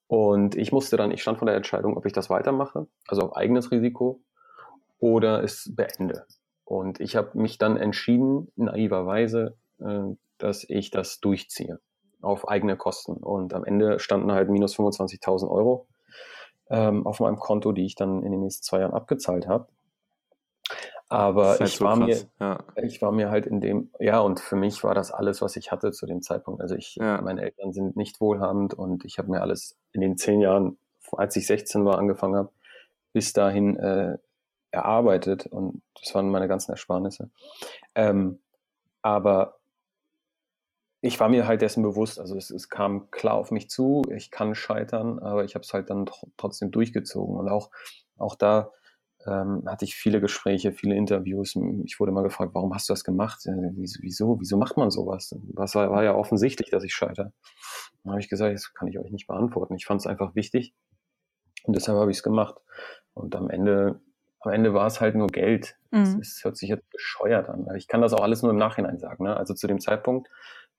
Und ich musste dann, ich stand vor der Entscheidung, ob ich das weitermache, also auf eigenes Risiko, oder es beende. Und ich habe mich dann entschieden, naiverweise, äh, dass ich das durchziehe auf eigene Kosten. Und am Ende standen halt minus 25.000 Euro ähm, auf meinem Konto, die ich dann in den nächsten zwei Jahren abgezahlt habe. Aber halt ich so war krass. mir, ja. ich war mir halt in dem, ja, und für mich war das alles, was ich hatte zu dem Zeitpunkt. Also ich, ja. meine Eltern sind nicht wohlhabend und ich habe mir alles in den zehn Jahren, als ich 16 war, angefangen habe, bis dahin äh, erarbeitet und das waren meine ganzen Ersparnisse. Ähm, aber ich war mir halt dessen bewusst, also es, es, kam klar auf mich zu, ich kann scheitern, aber ich habe es halt dann trotzdem durchgezogen. Und auch, auch da ähm, hatte ich viele Gespräche, viele Interviews. Ich wurde mal gefragt, warum hast du das gemacht? Wieso, wieso, macht man sowas? Das war, war ja offensichtlich, dass ich scheitere. Dann habe ich gesagt, das kann ich euch nicht beantworten. Ich fand es einfach wichtig und deshalb habe ich es gemacht. Und am Ende, am Ende war es halt nur Geld. Mhm. Es, hört sich jetzt bescheuert an. Ich kann das auch alles nur im Nachhinein sagen. Ne? Also zu dem Zeitpunkt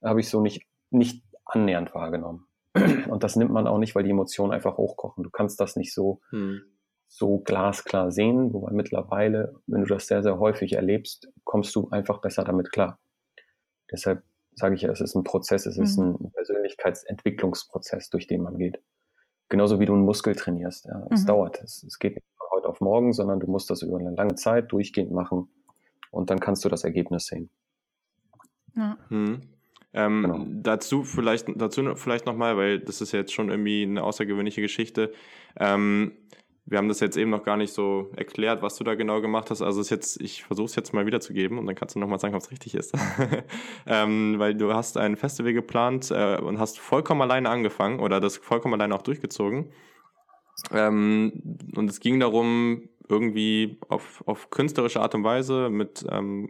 habe ich so nicht, nicht annähernd wahrgenommen. Und das nimmt man auch nicht, weil die Emotionen einfach hochkochen. Du kannst das nicht so, hm. so glasklar sehen, wobei mittlerweile, wenn du das sehr, sehr häufig erlebst, kommst du einfach besser damit klar. Deshalb sage ich ja, es ist ein Prozess, es ist mhm. ein Persönlichkeitsentwicklungsprozess, durch den man geht. Genauso wie du einen Muskel trainierst. Ja. Es mhm. dauert. Es, es geht nicht von heute auf morgen, sondern du musst das über eine lange Zeit durchgehend machen und dann kannst du das Ergebnis sehen.
Ja. Hm. Ähm, genau. Dazu vielleicht dazu vielleicht nochmal, weil das ist jetzt schon irgendwie eine außergewöhnliche Geschichte. Ähm, wir haben das jetzt eben noch gar nicht so erklärt, was du da genau gemacht hast. Also ist jetzt, ich versuche es jetzt mal wiederzugeben und dann kannst du nochmal sagen, ob es richtig ist. ähm, weil du hast ein Festival geplant äh, und hast vollkommen alleine angefangen oder das vollkommen alleine auch durchgezogen. Ähm, und es ging darum, irgendwie auf, auf künstlerische Art und Weise mit ähm,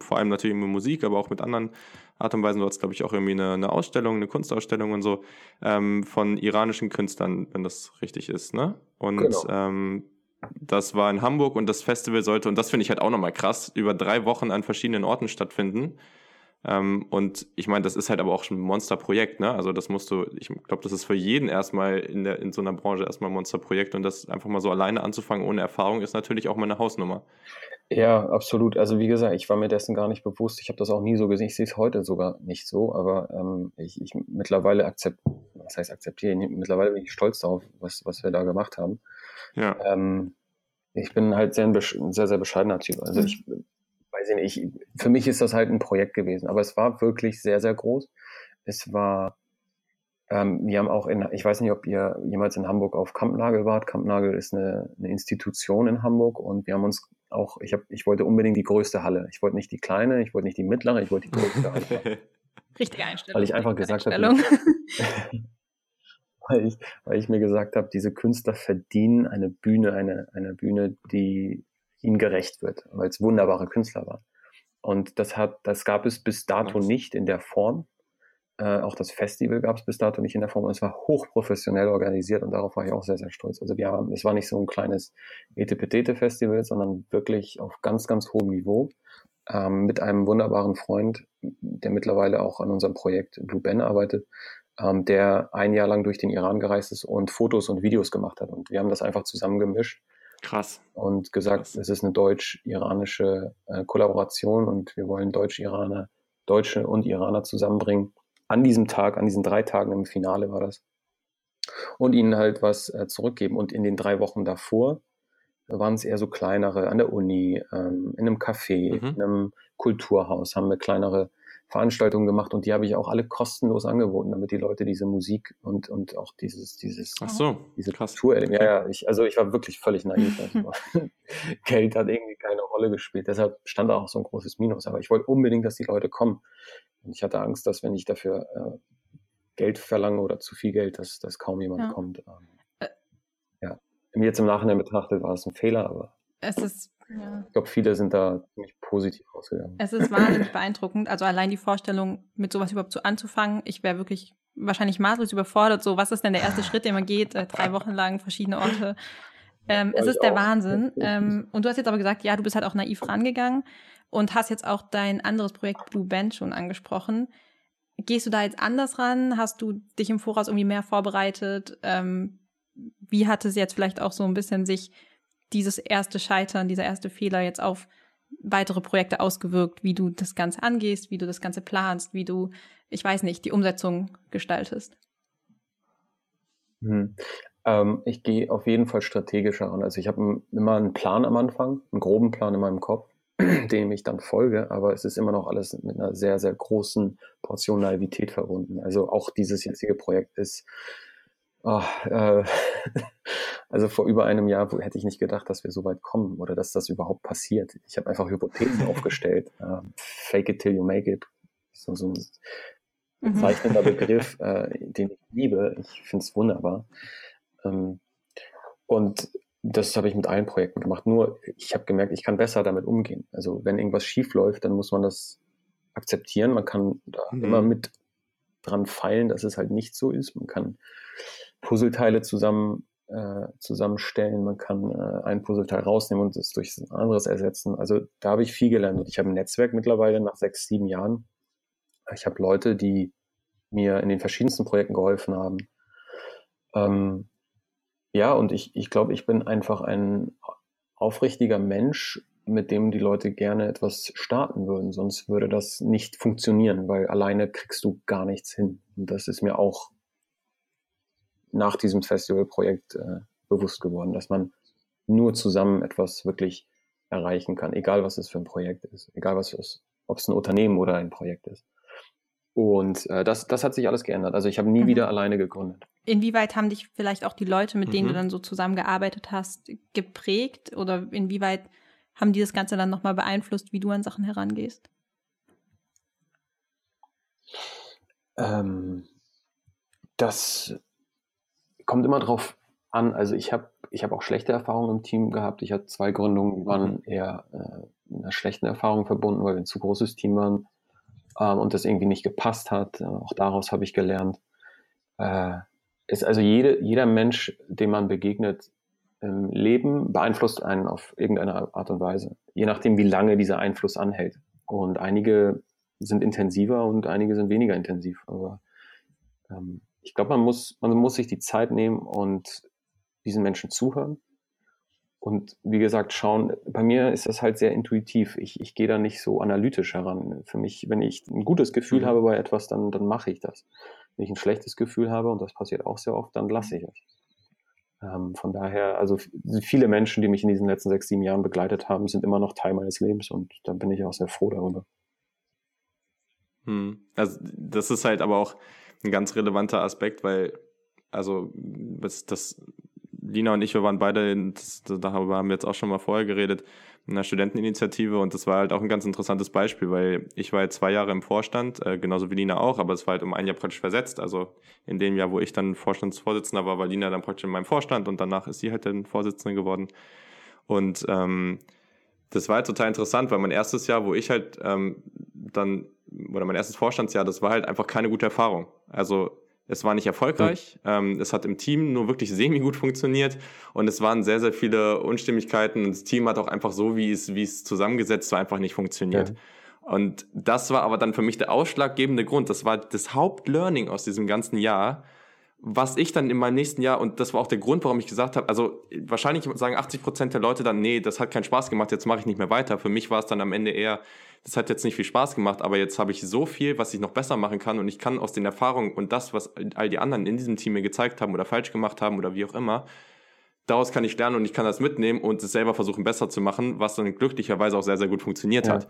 vor allem natürlich mit Musik, aber auch mit anderen Art und Weisen. Du hast, glaube ich, auch irgendwie eine, eine Ausstellung, eine Kunstausstellung und so ähm, von iranischen Künstlern, wenn das richtig ist, ne? Und genau. ähm, das war in Hamburg und das Festival sollte, und das finde ich halt auch nochmal krass, über drei Wochen an verschiedenen Orten stattfinden. Ähm, und ich meine, das ist halt aber auch schon ein Monsterprojekt, ne? Also das musst du, ich glaube, das ist für jeden erstmal in der in so einer Branche erstmal ein Monsterprojekt und das einfach mal so alleine anzufangen ohne Erfahrung ist natürlich auch mal eine Hausnummer.
Ja, absolut. Also wie gesagt, ich war mir dessen gar nicht bewusst. Ich habe das auch nie so gesehen. Ich sehe es heute sogar nicht so, aber ähm, ich, ich mittlerweile akzeptiere, was heißt akzeptiere? Mittlerweile bin ich stolz darauf, was, was wir da gemacht haben. Ja. Ähm, ich bin halt sehr ein, sehr, sehr bescheidener Typ. Also mhm. ich weiß ich nicht, für mich ist das halt ein Projekt gewesen, aber es war wirklich sehr, sehr groß. Es war, ähm, wir haben auch in, ich weiß nicht, ob ihr jemals in Hamburg auf Kampnagel wart. Kampnagel ist eine, eine Institution in Hamburg und wir haben uns auch, ich habe, ich wollte unbedingt die größte Halle. Ich wollte nicht die kleine, ich wollte nicht die mittlere, ich wollte die größte Halle.
Richtige Einstellung.
Weil ich einfach gesagt habe, weil ich, weil ich mir gesagt habe, diese Künstler verdienen eine Bühne, eine, eine Bühne, die ihnen gerecht wird, weil es wunderbare Künstler waren. Und das hat, das gab es bis dato nicht in der Form. Äh, auch das Festival gab es bis dato nicht in der Form. Und es war hochprofessionell organisiert und darauf war ich auch sehr, sehr stolz. Also wir haben, es war nicht so ein kleines Etepetete-Festival, sondern wirklich auf ganz, ganz hohem Niveau. Ähm, mit einem wunderbaren Freund, der mittlerweile auch an unserem Projekt Blue Ben arbeitet, ähm, der ein Jahr lang durch den Iran gereist ist und Fotos und Videos gemacht hat. Und wir haben das einfach zusammengemischt
Krass.
Und gesagt, Krass. es ist eine deutsch-iranische äh, Kollaboration und wir wollen Deutsch-Iraner, Deutsche und Iraner zusammenbringen. An diesem Tag, an diesen drei Tagen im Finale war das. Und ihnen halt was äh, zurückgeben. Und in den drei Wochen davor waren es eher so kleinere, an der Uni, ähm, in einem Café, mhm. in einem Kulturhaus haben wir kleinere Veranstaltungen gemacht und die habe ich auch alle kostenlos angeboten, damit die Leute diese Musik und, und auch dieses, dieses,
Ach so,
diese erleben. Ja, ja, ich, also ich war wirklich völlig naiv. Geld hat irgendwie keine Rolle gespielt. Deshalb stand auch so ein großes Minus. Aber ich wollte unbedingt, dass die Leute kommen. Und ich hatte Angst, dass wenn ich dafür äh, Geld verlange oder zu viel Geld, dass, dass kaum jemand ja. kommt. Ähm, äh. ja. Jetzt im Nachhinein betrachtet war es ein Fehler, aber.
Es ist ja.
Ich glaube, viele sind da ziemlich positiv rausgegangen.
Es ist wahnsinnig beeindruckend. Also allein die Vorstellung, mit sowas überhaupt so anzufangen. Ich wäre wirklich wahrscheinlich maßlos überfordert. So, was ist denn der erste Schritt, den man geht? Äh, drei Wochen lang verschiedene Orte. Ähm, es ist der auch. Wahnsinn. Ähm, und du hast jetzt aber gesagt, ja, du bist halt auch naiv rangegangen und hast jetzt auch dein anderes Projekt Blue Band schon angesprochen. Gehst du da jetzt anders ran? Hast du dich im Voraus irgendwie mehr vorbereitet? Ähm, wie hat es jetzt vielleicht auch so ein bisschen sich dieses erste Scheitern, dieser erste Fehler jetzt auf weitere Projekte ausgewirkt, wie du das Ganze angehst, wie du das Ganze planst, wie du, ich weiß nicht, die Umsetzung gestaltest?
Hm. Ähm, ich gehe auf jeden Fall strategischer an. Also ich habe immer einen Plan am Anfang, einen groben Plan in meinem Kopf, dem ich dann folge, aber es ist immer noch alles mit einer sehr, sehr großen Portion Naivität verbunden. Also auch dieses jetzige Projekt ist Oh, äh, also vor über einem Jahr hätte ich nicht gedacht, dass wir so weit kommen oder dass das überhaupt passiert. Ich habe einfach Hypothesen aufgestellt. Äh, fake it till you make it. So, so ein mhm. bezeichnender mhm. Begriff, äh, den ich liebe. Ich finde es wunderbar. Ähm, und das habe ich mit allen Projekten gemacht. Nur ich habe gemerkt, ich kann besser damit umgehen. Also wenn irgendwas schief läuft, dann muss man das akzeptieren. Man kann da mhm. immer mit dran feilen, dass es halt nicht so ist. Man kann Puzzleteile zusammen äh, zusammenstellen. Man kann äh, ein Puzzleteil rausnehmen und es durch ein anderes ersetzen. Also da habe ich viel gelernt. Und ich habe ein Netzwerk mittlerweile nach sechs, sieben Jahren. Ich habe Leute, die mir in den verschiedensten Projekten geholfen haben. Ähm, ja, und ich, ich glaube, ich bin einfach ein aufrichtiger Mensch mit dem die Leute gerne etwas starten würden. Sonst würde das nicht funktionieren, weil alleine kriegst du gar nichts hin. Und das ist mir auch nach diesem Festivalprojekt äh, bewusst geworden, dass man nur zusammen etwas wirklich erreichen kann, egal was es für ein Projekt ist, egal was es, ob es ein Unternehmen oder ein Projekt ist. Und äh, das, das hat sich alles geändert. Also ich habe nie mhm. wieder alleine gegründet.
Inwieweit haben dich vielleicht auch die Leute, mit denen mhm. du dann so zusammengearbeitet hast, geprägt? Oder inwieweit haben die das Ganze dann nochmal beeinflusst, wie du an Sachen herangehst?
Ähm, das kommt immer drauf an. Also ich habe ich hab auch schlechte Erfahrungen im Team gehabt. Ich hatte zwei Gründungen, die waren mhm. eher äh, mit einer schlechten Erfahrung verbunden, weil wir ein zu großes Team waren ähm, und das irgendwie nicht gepasst hat. Äh, auch daraus habe ich gelernt. Äh, ist also jede, jeder Mensch, dem man begegnet im Leben, beeinflusst einen auf irgendeine Art und Weise. Je nachdem, wie lange dieser Einfluss anhält. Und einige sind intensiver und einige sind weniger intensiv. Aber ähm, ich glaube, man muss, man muss sich die Zeit nehmen und diesen Menschen zuhören und wie gesagt, schauen, bei mir ist das halt sehr intuitiv. Ich, ich gehe da nicht so analytisch heran. Für mich, wenn ich ein gutes Gefühl mhm. habe bei etwas, dann, dann mache ich das. Wenn ich ein schlechtes Gefühl habe, und das passiert auch sehr oft, dann lasse ich es. Ähm, von daher, also viele Menschen, die mich in diesen letzten sechs, sieben Jahren begleitet haben, sind immer noch Teil meines Lebens und da bin ich auch sehr froh darüber.
Hm. Also das ist halt aber auch ein ganz relevanter Aspekt, weil also das, das Lina und ich, wir waren beide, das, darüber haben wir jetzt auch schon mal vorher geredet, in einer Studenteninitiative und das war halt auch ein ganz interessantes Beispiel, weil ich war jetzt zwei Jahre im Vorstand, äh, genauso wie Lina auch, aber es war halt um ein Jahr praktisch versetzt. Also in dem Jahr, wo ich dann Vorstandsvorsitzender war, war Lina dann praktisch in meinem Vorstand und danach ist sie halt dann Vorsitzende geworden. Und ähm, das war halt total interessant, weil mein erstes Jahr, wo ich halt ähm, dann, oder mein erstes Vorstandsjahr, das war halt einfach keine gute Erfahrung. Also es war nicht erfolgreich. Ähm, es hat im Team nur wirklich semi-gut funktioniert und es waren sehr, sehr viele Unstimmigkeiten. Und das Team hat auch einfach so, wie es, wie es zusammengesetzt war, einfach nicht funktioniert. Ja. Und das war aber dann für mich der ausschlaggebende Grund. Das war das Hauptlearning aus diesem ganzen Jahr, was ich dann in meinem nächsten Jahr, und das war auch der Grund, warum ich gesagt habe, also wahrscheinlich sagen 80 Prozent der Leute dann, nee, das hat keinen Spaß gemacht, jetzt mache ich nicht mehr weiter. Für mich war es dann am Ende eher, das hat jetzt nicht viel Spaß gemacht, aber jetzt habe ich so viel, was ich noch besser machen kann und ich kann aus den Erfahrungen und das, was all die anderen in diesem Team mir gezeigt haben oder falsch gemacht haben oder wie auch immer, daraus kann ich lernen und ich kann das mitnehmen und es selber versuchen besser zu machen, was dann glücklicherweise auch sehr, sehr gut funktioniert ja. hat.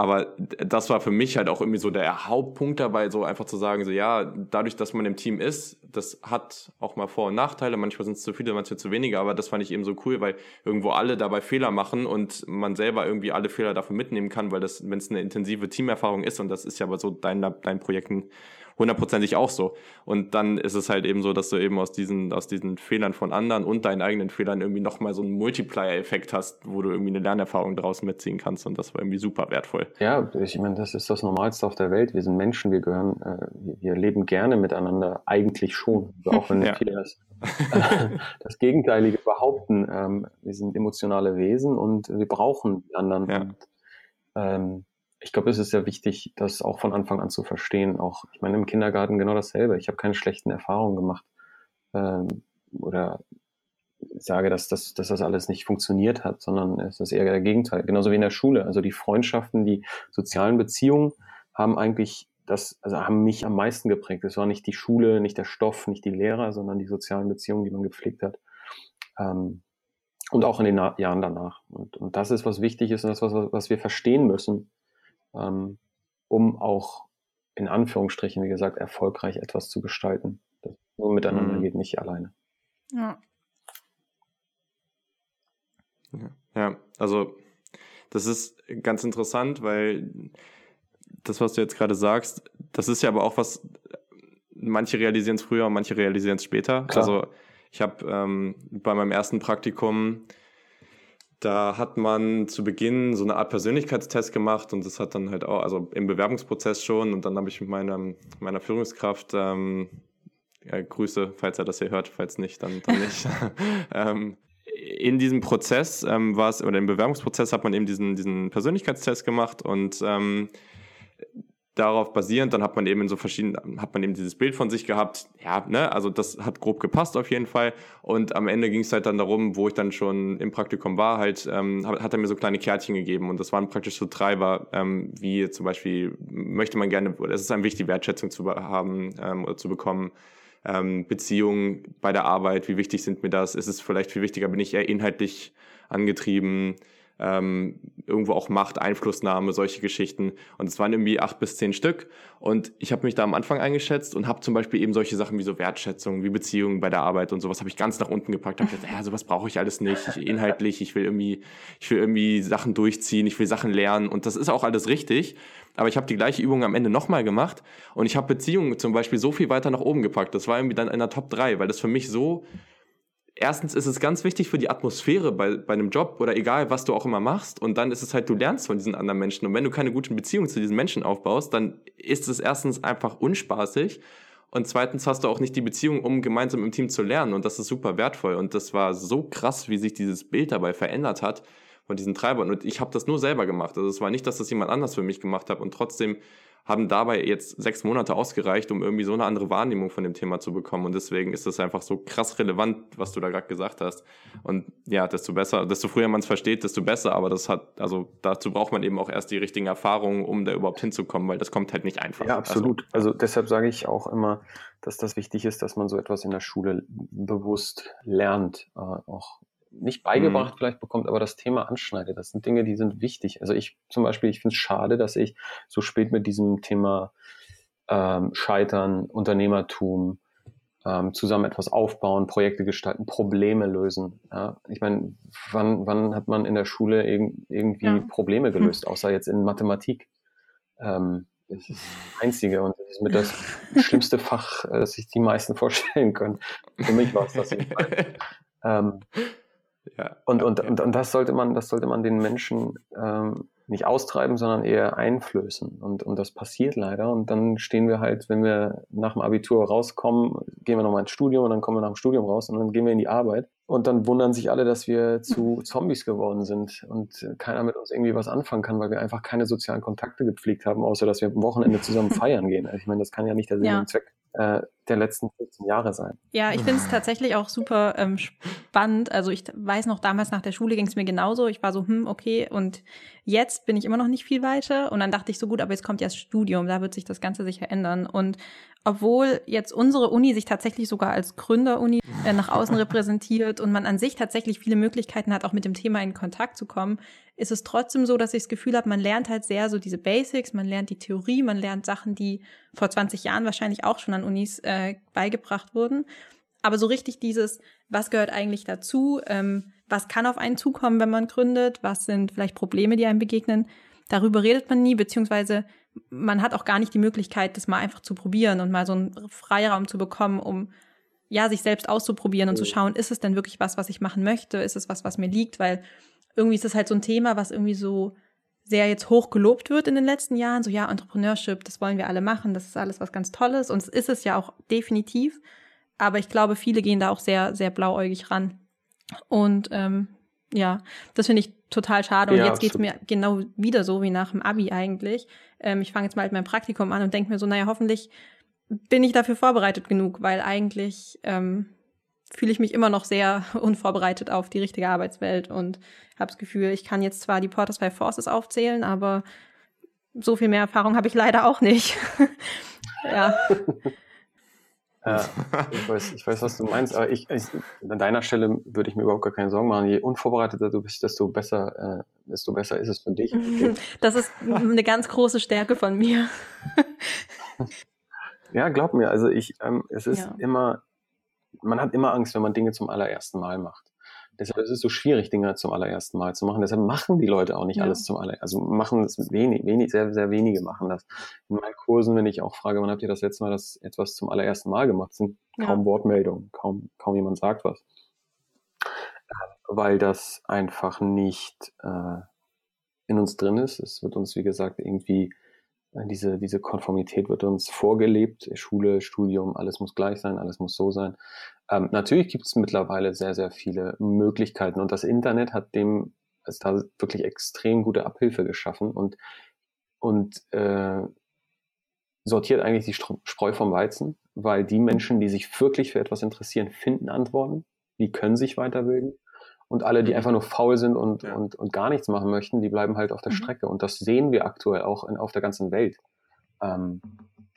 Aber das war für mich halt auch irgendwie so der Hauptpunkt dabei, so einfach zu sagen, so ja, dadurch, dass man im Team ist, das hat auch mal Vor- und Nachteile. Manchmal sind es zu viele, manchmal zu wenige, aber das fand ich eben so cool, weil irgendwo alle dabei Fehler machen und man selber irgendwie alle Fehler dafür mitnehmen kann, weil das, wenn es eine intensive Teamerfahrung ist, und das ist ja aber so dein, dein Projekten hundertprozentig auch so. Und dann ist es halt eben so, dass du eben aus diesen, aus diesen Fehlern von anderen und deinen eigenen Fehlern irgendwie nochmal so einen Multiplier-Effekt hast, wo du irgendwie eine Lernerfahrung daraus mitziehen kannst. Und das war irgendwie super wertvoll.
Ja, ich meine, das ist das Normalste auf der Welt. Wir sind Menschen, wir gehören, äh, wir leben gerne miteinander, eigentlich schon. Also auch wenn ja. viele das, das Gegenteilige behaupten. Ähm, wir sind emotionale Wesen und wir brauchen die anderen. Ja. Und, ähm, ich glaube, es ist sehr wichtig, das auch von Anfang an zu verstehen. Auch, ich meine, im Kindergarten genau dasselbe. Ich habe keine schlechten Erfahrungen gemacht. Ähm, oder sage, dass das, dass das alles nicht funktioniert hat, sondern es ist eher der Gegenteil. Genauso wie in der Schule. Also die Freundschaften, die sozialen Beziehungen haben eigentlich das, also haben mich am meisten geprägt. Es war nicht die Schule, nicht der Stoff, nicht die Lehrer, sondern die sozialen Beziehungen, die man gepflegt hat. Ähm, und auch in den Jahren danach. Und, und das ist, was wichtig ist und das, was, was wir verstehen müssen, ähm, um auch in Anführungsstrichen, wie gesagt, erfolgreich etwas zu gestalten. Das nur miteinander mhm. geht, nicht alleine.
Ja.
Ja, also das ist ganz interessant, weil das, was du jetzt gerade sagst, das ist ja aber auch was, manche realisieren es früher und manche realisieren es später. Klar. Also ich habe ähm, bei meinem ersten Praktikum da hat man zu Beginn so eine Art Persönlichkeitstest gemacht und das hat dann halt auch, also im Bewerbungsprozess schon und dann habe ich mit meiner, meiner Führungskraft ähm, ja, Grüße, falls er das hier hört, falls nicht, dann, dann nicht. ähm, in diesem Prozess ähm, war es, oder im Bewerbungsprozess hat man eben diesen, diesen Persönlichkeitstest gemacht und ähm, darauf basierend, dann hat man eben so verschiedenen, hat man eben dieses Bild von sich gehabt. Ja, ne, also das hat grob gepasst auf jeden Fall. Und am Ende ging es halt dann darum, wo ich dann schon im Praktikum war, halt, ähm, hat er mir so kleine Kärtchen gegeben. Und das waren praktisch so Treiber, ähm, wie zum Beispiel, möchte man gerne, oder es ist einem wichtig, Wertschätzung zu haben ähm, oder zu bekommen. Ähm, Beziehungen bei der Arbeit, wie wichtig sind mir das? Ist es vielleicht viel wichtiger, bin ich eher inhaltlich angetrieben? Ähm, irgendwo auch Macht, Einflussnahme, solche Geschichten. Und es waren irgendwie acht bis zehn Stück. Und ich habe mich da am Anfang eingeschätzt und habe zum Beispiel eben solche Sachen wie so Wertschätzung, wie Beziehungen bei der Arbeit und sowas habe ich ganz nach unten gepackt. Hab gesagt, ja, sowas brauche ich alles nicht. Inhaltlich, ich will irgendwie, ich will irgendwie Sachen durchziehen, ich will Sachen lernen und das ist auch alles richtig. Aber ich habe die gleiche Übung am Ende nochmal gemacht und ich habe Beziehungen zum Beispiel so viel weiter nach oben gepackt. Das war irgendwie dann in der Top 3, weil das für mich so erstens ist es ganz wichtig für die Atmosphäre bei, bei einem Job oder egal, was du auch immer machst. Und dann ist es halt, du lernst von diesen anderen Menschen. Und wenn du keine guten Beziehungen zu diesen Menschen aufbaust, dann ist es erstens einfach unspaßig. Und zweitens hast du auch nicht die Beziehung, um gemeinsam im Team zu lernen. Und das ist super wertvoll. Und das war so krass, wie sich dieses Bild dabei verändert hat von diesen Treibern. Und ich habe das nur selber gemacht. Also es war nicht, dass das jemand anders für mich gemacht hat. Und trotzdem haben dabei jetzt sechs Monate ausgereicht, um irgendwie so eine andere Wahrnehmung von dem Thema zu bekommen. Und deswegen ist das einfach so krass relevant, was du da gerade gesagt hast. Und ja, desto besser, desto früher man es versteht, desto besser. Aber das hat, also dazu braucht man eben auch erst die richtigen Erfahrungen, um da überhaupt hinzukommen, weil das kommt halt nicht einfach.
Ja, absolut. Also, also deshalb sage ich auch immer, dass das wichtig ist, dass man so etwas in der Schule bewusst lernt, äh, auch nicht beigebracht mhm. vielleicht bekommt, aber das Thema anschneidet. Das sind Dinge, die sind wichtig. Also ich zum Beispiel, ich finde es schade, dass ich so spät mit diesem Thema ähm, Scheitern, Unternehmertum, ähm, zusammen etwas aufbauen, Projekte gestalten, Probleme lösen. Ja? Ich meine, wann, wann hat man in der Schule irg irgendwie ja. Probleme gelöst, außer jetzt in Mathematik? Ähm, das ist das Einzige und das ist mit das schlimmste Fach, äh, das sich die meisten vorstellen können. Für mich war es das jedenfalls. Ähm, ja, und, und, und, und das sollte man, das sollte man den Menschen ähm, nicht austreiben, sondern eher einflößen. Und, und das passiert leider. Und dann stehen wir halt, wenn wir nach dem Abitur rauskommen, gehen wir nochmal ins Studium und dann kommen wir nach dem Studium raus und dann gehen wir in die Arbeit. Und dann wundern sich alle, dass wir zu Zombies geworden sind und keiner mit uns irgendwie was anfangen kann, weil wir einfach keine sozialen Kontakte gepflegt haben, außer dass wir am Wochenende zusammen feiern gehen. Ich meine, das kann ja nicht der Sinn ja. und Zweck äh, der letzten 15 Jahre sein.
Ja, ich finde es tatsächlich auch super ähm, spannend. Also ich weiß noch, damals nach der Schule ging es mir genauso. Ich war so, hm, okay, und jetzt bin ich immer noch nicht viel weiter. Und dann dachte ich so, gut, aber jetzt kommt ja das Studium, da wird sich das Ganze sicher ändern. Und obwohl jetzt unsere Uni sich tatsächlich sogar als Gründeruni äh, nach außen repräsentiert und man an sich tatsächlich viele Möglichkeiten hat, auch mit dem Thema in Kontakt zu kommen, ist es trotzdem so, dass ich das Gefühl habe, man lernt halt sehr so diese Basics, man lernt die Theorie, man lernt Sachen, die vor 20 Jahren wahrscheinlich auch schon an Unis äh, beigebracht wurden. Aber so richtig dieses, was gehört eigentlich dazu, ähm, was kann auf einen zukommen, wenn man gründet, was sind vielleicht Probleme, die einem begegnen, darüber redet man nie, beziehungsweise man hat auch gar nicht die Möglichkeit, das mal einfach zu probieren und mal so einen Freiraum zu bekommen, um ja, sich selbst auszuprobieren und zu schauen, ist es denn wirklich was, was ich machen möchte? Ist es was, was mir liegt? Weil irgendwie ist es halt so ein Thema, was irgendwie so sehr jetzt hoch gelobt wird in den letzten Jahren. So, ja, Entrepreneurship, das wollen wir alle machen, das ist alles was ganz Tolles und es ist es ja auch definitiv. Aber ich glaube, viele gehen da auch sehr, sehr blauäugig ran. Und ähm, ja, das finde ich total schade. Und ja, jetzt geht's mir genau wieder so wie nach dem Abi eigentlich. Ähm, ich fange jetzt mal mit meinem Praktikum an und denke mir so, naja, hoffentlich bin ich dafür vorbereitet genug, weil eigentlich ähm, fühle ich mich immer noch sehr unvorbereitet auf die richtige Arbeitswelt und habe das Gefühl, ich kann jetzt zwar die Porters Five Forces aufzählen, aber so viel mehr Erfahrung habe ich leider auch nicht. ja.
Ja, ich weiß, ich weiß, was du meinst, aber ich, ich, an deiner Stelle würde ich mir überhaupt gar keine Sorgen machen. Je unvorbereiteter du bist, desto besser, äh, desto besser ist es für dich.
Das ist eine ganz große Stärke von mir.
ja, glaub mir, also ich, ähm, es ist ja. immer, man hat immer Angst, wenn man Dinge zum allerersten Mal macht. Deshalb ist es so schwierig, Dinge zum allerersten Mal zu machen. Deshalb machen die Leute auch nicht ja. alles zum allerersten Also machen es wenig, wenig, sehr, sehr wenige machen das. In meinen Kursen, wenn ich auch frage, wann habt ihr das letzte Mal das etwas zum allerersten Mal gemacht, sind kaum ja. Wortmeldungen, kaum, kaum jemand sagt was. Weil das einfach nicht äh, in uns drin ist. Es wird uns, wie gesagt, irgendwie äh, diese, diese Konformität wird uns vorgelebt. Schule, Studium, alles muss gleich sein, alles muss so sein. Ähm, natürlich gibt es mittlerweile sehr, sehr viele Möglichkeiten und das Internet hat dem ist da wirklich extrem gute Abhilfe geschaffen und, und äh, sortiert eigentlich die Spreu vom Weizen, weil die Menschen, die sich wirklich für etwas interessieren, finden Antworten, die können sich weiterbilden. Und alle, die mhm. einfach nur faul sind und, ja. und, und gar nichts machen möchten, die bleiben halt auf der mhm. Strecke. Und das sehen wir aktuell auch in, auf der ganzen Welt. Ähm,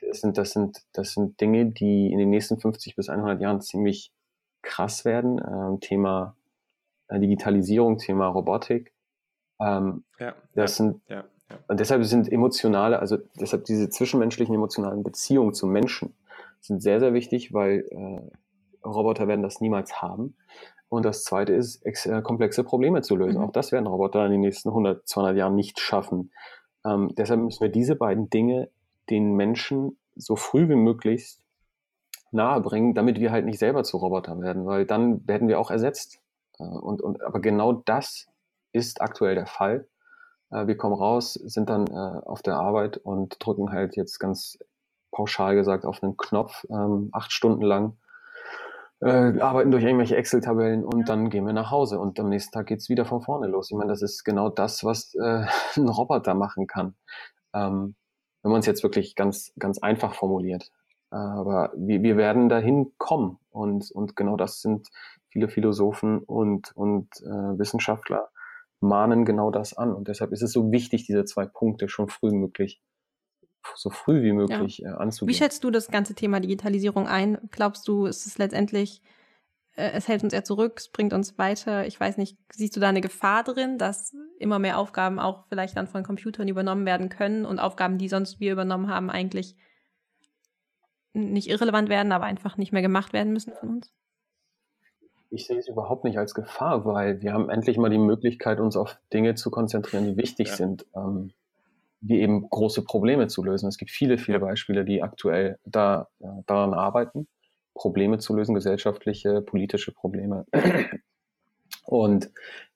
das, sind, das, sind, das sind Dinge, die in den nächsten 50 bis 100 Jahren ziemlich krass werden. Ähm, Thema äh, Digitalisierung, Thema Robotik. Ähm, ja, das ja, sind, ja, ja. und deshalb sind emotionale, also deshalb diese zwischenmenschlichen emotionalen Beziehungen zu Menschen sind sehr, sehr wichtig, weil äh, Roboter werden das niemals haben. Und das zweite ist, äh, komplexe Probleme zu lösen. Mhm. Auch das werden Roboter in den nächsten 100, 200 Jahren nicht schaffen. Ähm, deshalb müssen wir diese beiden Dinge den Menschen so früh wie möglich nahebringen, damit wir halt nicht selber zu Robotern werden, weil dann werden wir auch ersetzt. Äh, und, und, aber genau das ist aktuell der Fall. Äh, wir kommen raus, sind dann äh, auf der Arbeit und drücken halt jetzt ganz pauschal gesagt auf einen Knopf, ähm, acht Stunden lang, äh, arbeiten durch irgendwelche Excel-Tabellen und dann gehen wir nach Hause und am nächsten Tag geht's wieder von vorne los. Ich meine, das ist genau das, was äh, ein Roboter machen kann. Ähm, wenn man es jetzt wirklich ganz, ganz einfach formuliert. Aber wir, wir werden dahin kommen und, und genau das sind viele Philosophen und, und äh, Wissenschaftler mahnen genau das an. Und deshalb ist es so wichtig, diese zwei Punkte schon früh möglich, so früh wie möglich ja. äh, anzugehen.
Wie schätzt du das ganze Thema Digitalisierung ein? Glaubst du, ist es letztendlich, äh, es hält uns eher zurück, es bringt uns weiter? Ich weiß nicht, siehst du da eine Gefahr drin, dass immer mehr Aufgaben auch vielleicht dann von Computern übernommen werden können und Aufgaben, die sonst wir übernommen haben, eigentlich nicht irrelevant werden, aber einfach nicht mehr gemacht werden müssen von uns?
Ich sehe es überhaupt nicht als Gefahr, weil wir haben endlich mal die Möglichkeit, uns auf Dinge zu konzentrieren, die wichtig ja. sind, ähm, wie eben große Probleme zu lösen. Es gibt viele, viele Beispiele, die aktuell da, äh, daran arbeiten, Probleme zu lösen, gesellschaftliche, politische Probleme. Und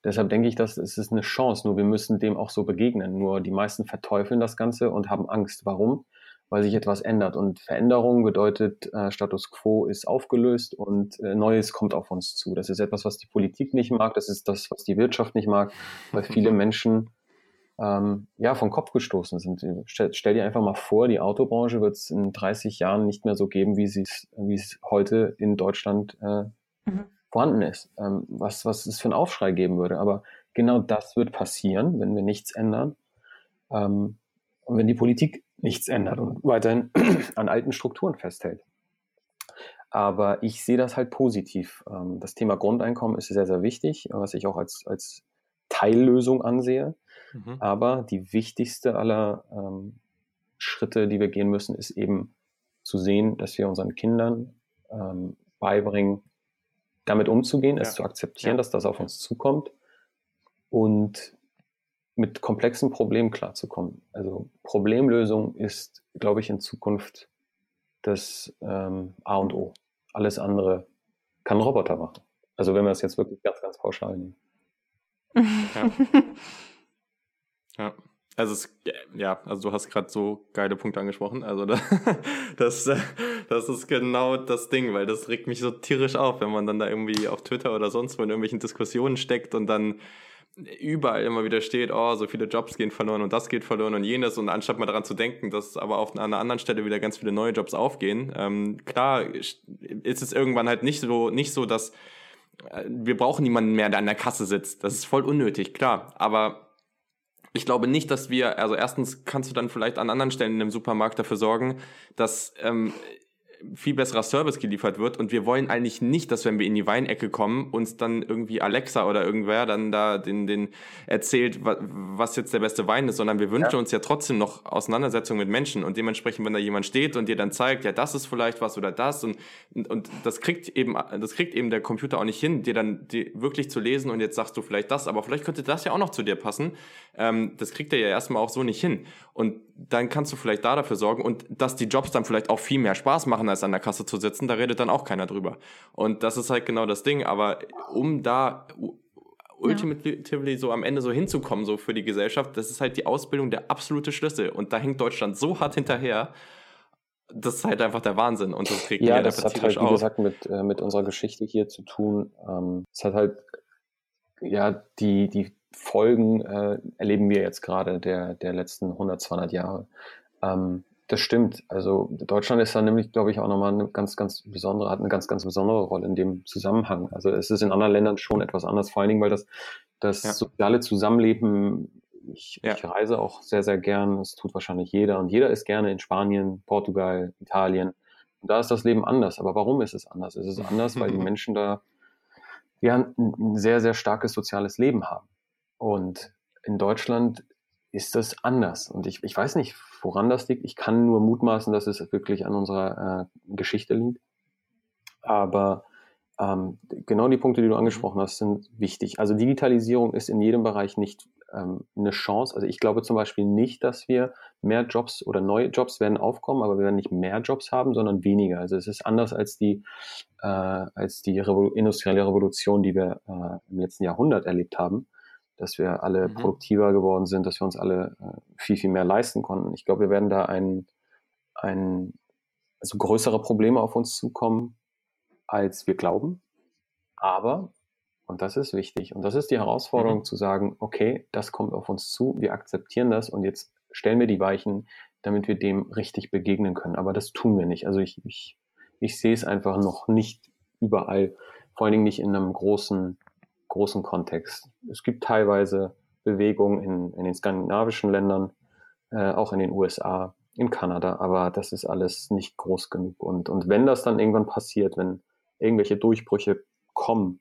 deshalb denke ich, dass es ist eine Chance, nur wir müssen dem auch so begegnen. Nur die meisten verteufeln das Ganze und haben Angst. Warum? weil sich etwas ändert. Und Veränderung bedeutet, äh, Status quo ist aufgelöst und äh, Neues kommt auf uns zu. Das ist etwas, was die Politik nicht mag, das ist das, was die Wirtschaft nicht mag, weil viele Menschen ähm, ja vom Kopf gestoßen sind. Stell, stell, dir einfach mal vor, die Autobranche wird es in 30 Jahren nicht mehr so geben, wie es heute in Deutschland äh, mhm. vorhanden ist. Ähm, was was es für einen Aufschrei geben würde. Aber genau das wird passieren, wenn wir nichts ändern. Ähm, und wenn die Politik nichts ändert und weiterhin an alten Strukturen festhält. Aber ich sehe das halt positiv. Ähm, das Thema Grundeinkommen ist sehr, sehr wichtig, was ich auch als, als Teillösung ansehe. Mhm. Aber die wichtigste aller ähm, Schritte, die wir gehen müssen, ist eben zu sehen, dass wir unseren Kindern ähm, beibringen, damit umzugehen, ja. es zu akzeptieren, ja. dass das auf uns zukommt und mit komplexen Problemen klarzukommen. Also Problemlösung ist, glaube ich, in Zukunft das ähm, A und O. Alles andere kann ein Roboter machen. Also wenn wir es jetzt wirklich ganz, ganz pauschal nehmen.
Ja. ja. Also es, ja, also du hast gerade so geile Punkte angesprochen. Also das, das ist genau das Ding, weil das regt mich so tierisch auf, wenn man dann da irgendwie auf Twitter oder sonst wo in irgendwelchen Diskussionen steckt und dann überall immer wieder steht, oh, so viele Jobs gehen verloren und das geht verloren und jenes und anstatt mal daran zu denken, dass aber auf einer anderen Stelle wieder ganz viele neue Jobs aufgehen, ähm, klar ist es irgendwann halt nicht so, nicht so, dass äh, wir brauchen niemanden mehr, der an der Kasse sitzt. Das ist voll unnötig, klar, aber ich glaube nicht, dass wir, also erstens kannst du dann vielleicht an anderen Stellen in einem Supermarkt dafür sorgen, dass ähm, viel besserer Service geliefert wird und wir wollen eigentlich nicht, dass wenn wir in die Weinecke kommen, uns dann irgendwie Alexa oder irgendwer dann da den, den erzählt, was jetzt der beste Wein ist, sondern wir wünschen ja. uns ja trotzdem noch Auseinandersetzungen mit Menschen und dementsprechend, wenn da jemand steht und dir dann zeigt, ja, das ist vielleicht was oder das und, und das kriegt eben, das kriegt eben der Computer auch nicht hin, dir dann die wirklich zu lesen und jetzt sagst du vielleicht das, aber vielleicht könnte das ja auch noch zu dir passen. Ähm, das kriegt er ja erstmal auch so nicht hin. Und dann kannst du vielleicht da dafür sorgen und dass die Jobs dann vielleicht auch viel mehr Spaß machen, als an der Kasse zu sitzen, da redet dann auch keiner drüber. Und das ist halt genau das Ding. Aber um da ultimatively ja. so am Ende so hinzukommen, so für die Gesellschaft, das ist halt die Ausbildung der absolute Schlüssel. Und da hängt Deutschland so hart hinterher. Das ist halt einfach der Wahnsinn und das kriegt
ja, das hat halt, wie gesagt, mit, äh, mit unserer Geschichte hier zu tun. Ähm, es hat halt, ja, die, die Folgen äh, erleben wir jetzt gerade der, der letzten 100, 200 Jahre. Ähm, Das stimmt. Also Deutschland ist da nämlich, glaube ich, auch nochmal eine ganz, ganz besondere, hat eine ganz, ganz besondere Rolle in dem Zusammenhang. Also es ist in anderen Ländern schon etwas anders, vor allen Dingen, weil das, das ja. soziale Zusammenleben, ich, ja. ich reise auch sehr, sehr gern, das tut wahrscheinlich jeder und jeder ist gerne in Spanien, Portugal, Italien. Und da ist das Leben anders. Aber warum ist es anders? Es ist anders, weil die Menschen da ja, ein, ein sehr, sehr starkes soziales Leben haben. Und in Deutschland ist das anders. Und ich, ich weiß nicht, woran das liegt. Ich kann nur mutmaßen, dass es wirklich an unserer äh, Geschichte liegt. Aber ähm, genau die Punkte, die du angesprochen hast, sind wichtig. Also Digitalisierung ist in jedem Bereich nicht ähm, eine Chance. Also ich glaube zum Beispiel nicht, dass wir mehr Jobs oder neue Jobs werden aufkommen, aber wir werden nicht mehr Jobs haben, sondern weniger. Also es ist anders als die, äh, als die Revol industrielle Revolution, die wir äh, im letzten Jahrhundert erlebt haben dass wir alle mhm. produktiver geworden sind, dass wir uns alle äh, viel, viel mehr leisten konnten. Ich glaube, wir werden da ein, ein also größere Probleme auf uns zukommen, als wir glauben. Aber, und das ist wichtig, und das ist die Herausforderung mhm. zu sagen, okay, das kommt auf uns zu, wir akzeptieren das und jetzt stellen wir die Weichen, damit wir dem richtig begegnen können. Aber das tun wir nicht. Also ich, ich, ich sehe es einfach noch nicht überall, vor allen Dingen nicht in einem großen großen Kontext. Es gibt teilweise Bewegungen in, in den skandinavischen Ländern, äh, auch in den USA, in Kanada, aber das ist alles nicht groß genug. Und, und wenn das dann irgendwann passiert, wenn irgendwelche Durchbrüche kommen,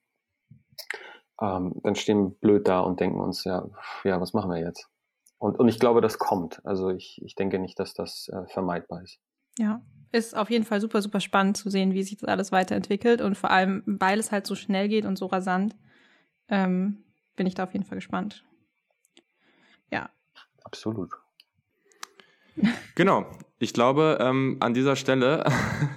ähm, dann stehen wir blöd da und denken uns, ja, ja, was machen wir jetzt? Und, und ich glaube, das kommt. Also ich, ich denke nicht, dass das äh, vermeidbar ist.
Ja, ist auf jeden Fall super, super spannend zu sehen, wie sich das alles weiterentwickelt und vor allem, weil es halt so schnell geht und so rasant, ähm, bin ich da auf jeden Fall gespannt. Ja.
Absolut.
Genau. Ich glaube, ähm, an dieser Stelle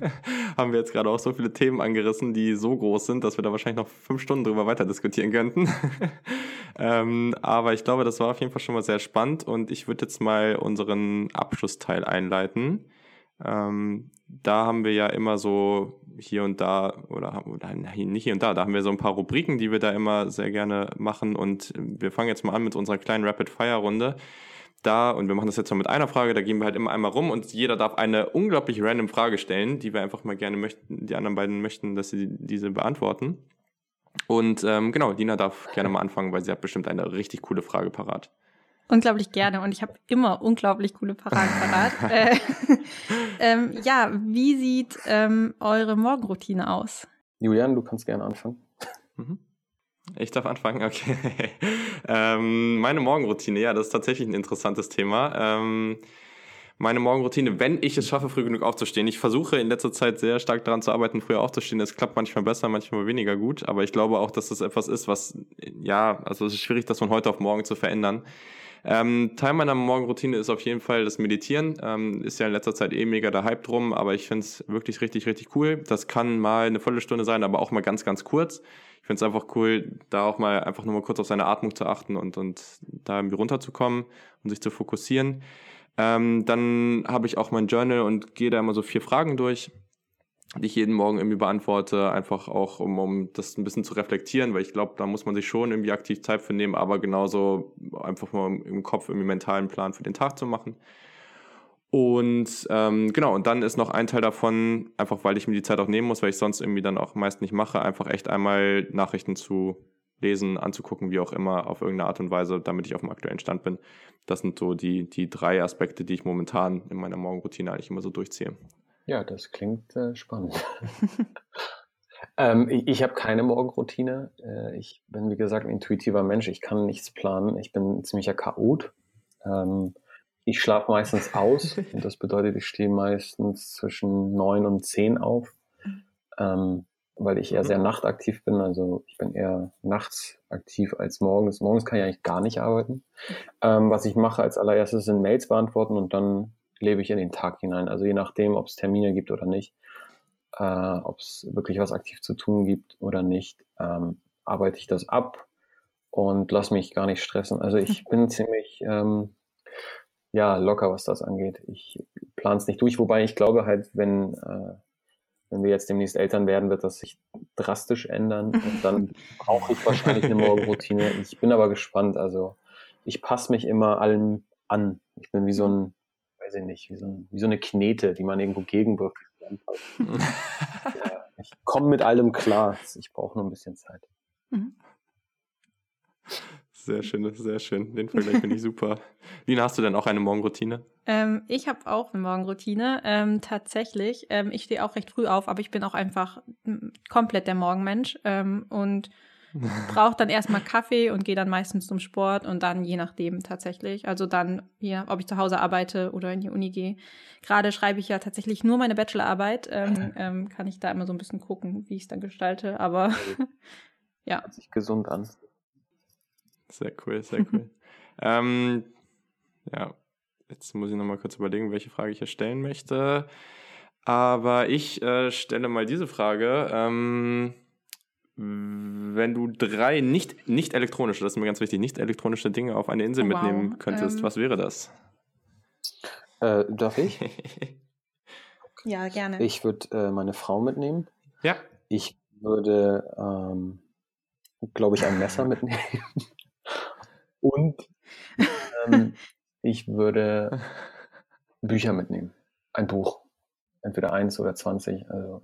haben wir jetzt gerade auch so viele Themen angerissen, die so groß sind, dass wir da wahrscheinlich noch fünf Stunden drüber weiter diskutieren könnten. ähm, aber ich glaube, das war auf jeden Fall schon mal sehr spannend und ich würde jetzt mal unseren Abschlussteil einleiten. Ähm, da haben wir ja immer so hier und da, oder, oder nicht hier und da, da haben wir so ein paar Rubriken, die wir da immer sehr gerne machen. Und wir fangen jetzt mal an mit unserer kleinen Rapid-Fire-Runde. Da, und wir machen das jetzt mal mit einer Frage, da gehen wir halt immer einmal rum und jeder darf eine unglaublich random Frage stellen, die wir einfach mal gerne möchten, die anderen beiden möchten, dass sie diese beantworten. Und ähm, genau, Dina darf gerne mal anfangen, weil sie hat bestimmt eine richtig coole Frage parat.
Unglaublich gerne und ich habe immer unglaublich coole Paraden parat. äh, ähm, ja, wie sieht ähm, eure Morgenroutine aus?
Julian, du kannst gerne anfangen.
Mhm. Ich darf anfangen, okay. ähm, meine Morgenroutine, ja, das ist tatsächlich ein interessantes Thema. Ähm, meine Morgenroutine, wenn ich es schaffe, früh genug aufzustehen. Ich versuche in letzter Zeit sehr stark daran zu arbeiten, früher aufzustehen. Es klappt manchmal besser, manchmal weniger gut. Aber ich glaube auch, dass das etwas ist, was, ja, also es ist schwierig, das von heute auf morgen zu verändern. Ähm, Teil meiner Morgenroutine ist auf jeden Fall das Meditieren. Ähm, ist ja in letzter Zeit eh mega der Hype drum, aber ich finde es wirklich richtig, richtig cool. Das kann mal eine Viertelstunde sein, aber auch mal ganz, ganz kurz. Ich finde es einfach cool, da auch mal einfach nur mal kurz auf seine Atmung zu achten und, und da irgendwie runterzukommen und sich zu fokussieren. Ähm, dann habe ich auch mein Journal und gehe da immer so vier Fragen durch die ich jeden Morgen irgendwie beantworte, einfach auch, um, um das ein bisschen zu reflektieren, weil ich glaube, da muss man sich schon irgendwie aktiv Zeit für nehmen, aber genauso einfach mal im Kopf irgendwie mentalen Plan für den Tag zu machen. Und ähm, genau, und dann ist noch ein Teil davon, einfach weil ich mir die Zeit auch nehmen muss, weil ich sonst irgendwie dann auch meist nicht mache, einfach echt einmal Nachrichten zu lesen, anzugucken, wie auch immer, auf irgendeine Art und Weise, damit ich auf dem aktuellen Stand bin. Das sind so die, die drei Aspekte, die ich momentan in meiner Morgenroutine eigentlich immer so durchziehe.
Ja, das klingt äh, spannend. ähm, ich ich habe keine Morgenroutine. Äh, ich bin, wie gesagt, ein intuitiver Mensch. Ich kann nichts planen. Ich bin ein ziemlicher Chaot. Ähm, ich schlafe meistens aus. und das bedeutet, ich stehe meistens zwischen neun und zehn auf, ähm, weil ich eher sehr mhm. nachtaktiv bin. Also ich bin eher nachts aktiv als morgens. Morgens kann ich eigentlich gar nicht arbeiten. Ähm, was ich mache als allererstes sind Mails beantworten und dann lebe ich in den Tag hinein. Also je nachdem, ob es Termine gibt oder nicht, äh, ob es wirklich was aktiv zu tun gibt oder nicht, ähm, arbeite ich das ab und lass mich gar nicht stressen. Also ich bin ziemlich ähm, ja locker, was das angeht. Ich plane es nicht durch, wobei ich glaube halt, wenn äh, wenn wir jetzt demnächst Eltern werden, wird das sich drastisch ändern und dann brauche ich wahrscheinlich eine Morgenroutine. Ich bin aber gespannt. Also ich passe mich immer allem an. Ich bin wie so ein weiß ich nicht, wie so, ein, wie so eine Knete, die man irgendwo gegenwirkt. ja, ich komme mit allem klar. Ich brauche nur ein bisschen Zeit. Mhm.
Sehr schön, sehr schön. Den Vergleich finde ich super. Lina, hast du denn auch eine Morgenroutine?
Ähm, ich habe auch eine Morgenroutine. Ähm, tatsächlich. Ähm, ich stehe auch recht früh auf, aber ich bin auch einfach komplett der Morgenmensch ähm, und brauche dann erstmal Kaffee und gehe dann meistens zum Sport und dann je nachdem tatsächlich. Also dann, ja, ob ich zu Hause arbeite oder in die Uni gehe. Gerade schreibe ich ja tatsächlich nur meine Bachelorarbeit. Ähm, ähm, kann ich da immer so ein bisschen gucken, wie ich es dann gestalte. Aber ja.
Hört sich gesund an.
Sehr cool, sehr cool. ähm, ja, jetzt muss ich nochmal kurz überlegen, welche Frage ich hier stellen möchte. Aber ich äh, stelle mal diese Frage. Ähm, wenn du drei nicht, nicht elektronische, das ist mir ganz wichtig, nicht elektronische Dinge auf eine Insel oh, wow. mitnehmen könntest, ähm, was wäre das?
Äh, darf ich?
ja, gerne.
Ich würde äh, meine Frau mitnehmen.
Ja.
Ich würde, ähm, glaube ich, ein Messer mitnehmen. Und ähm, ich würde Bücher mitnehmen. Ein Buch. Entweder eins oder zwanzig. Also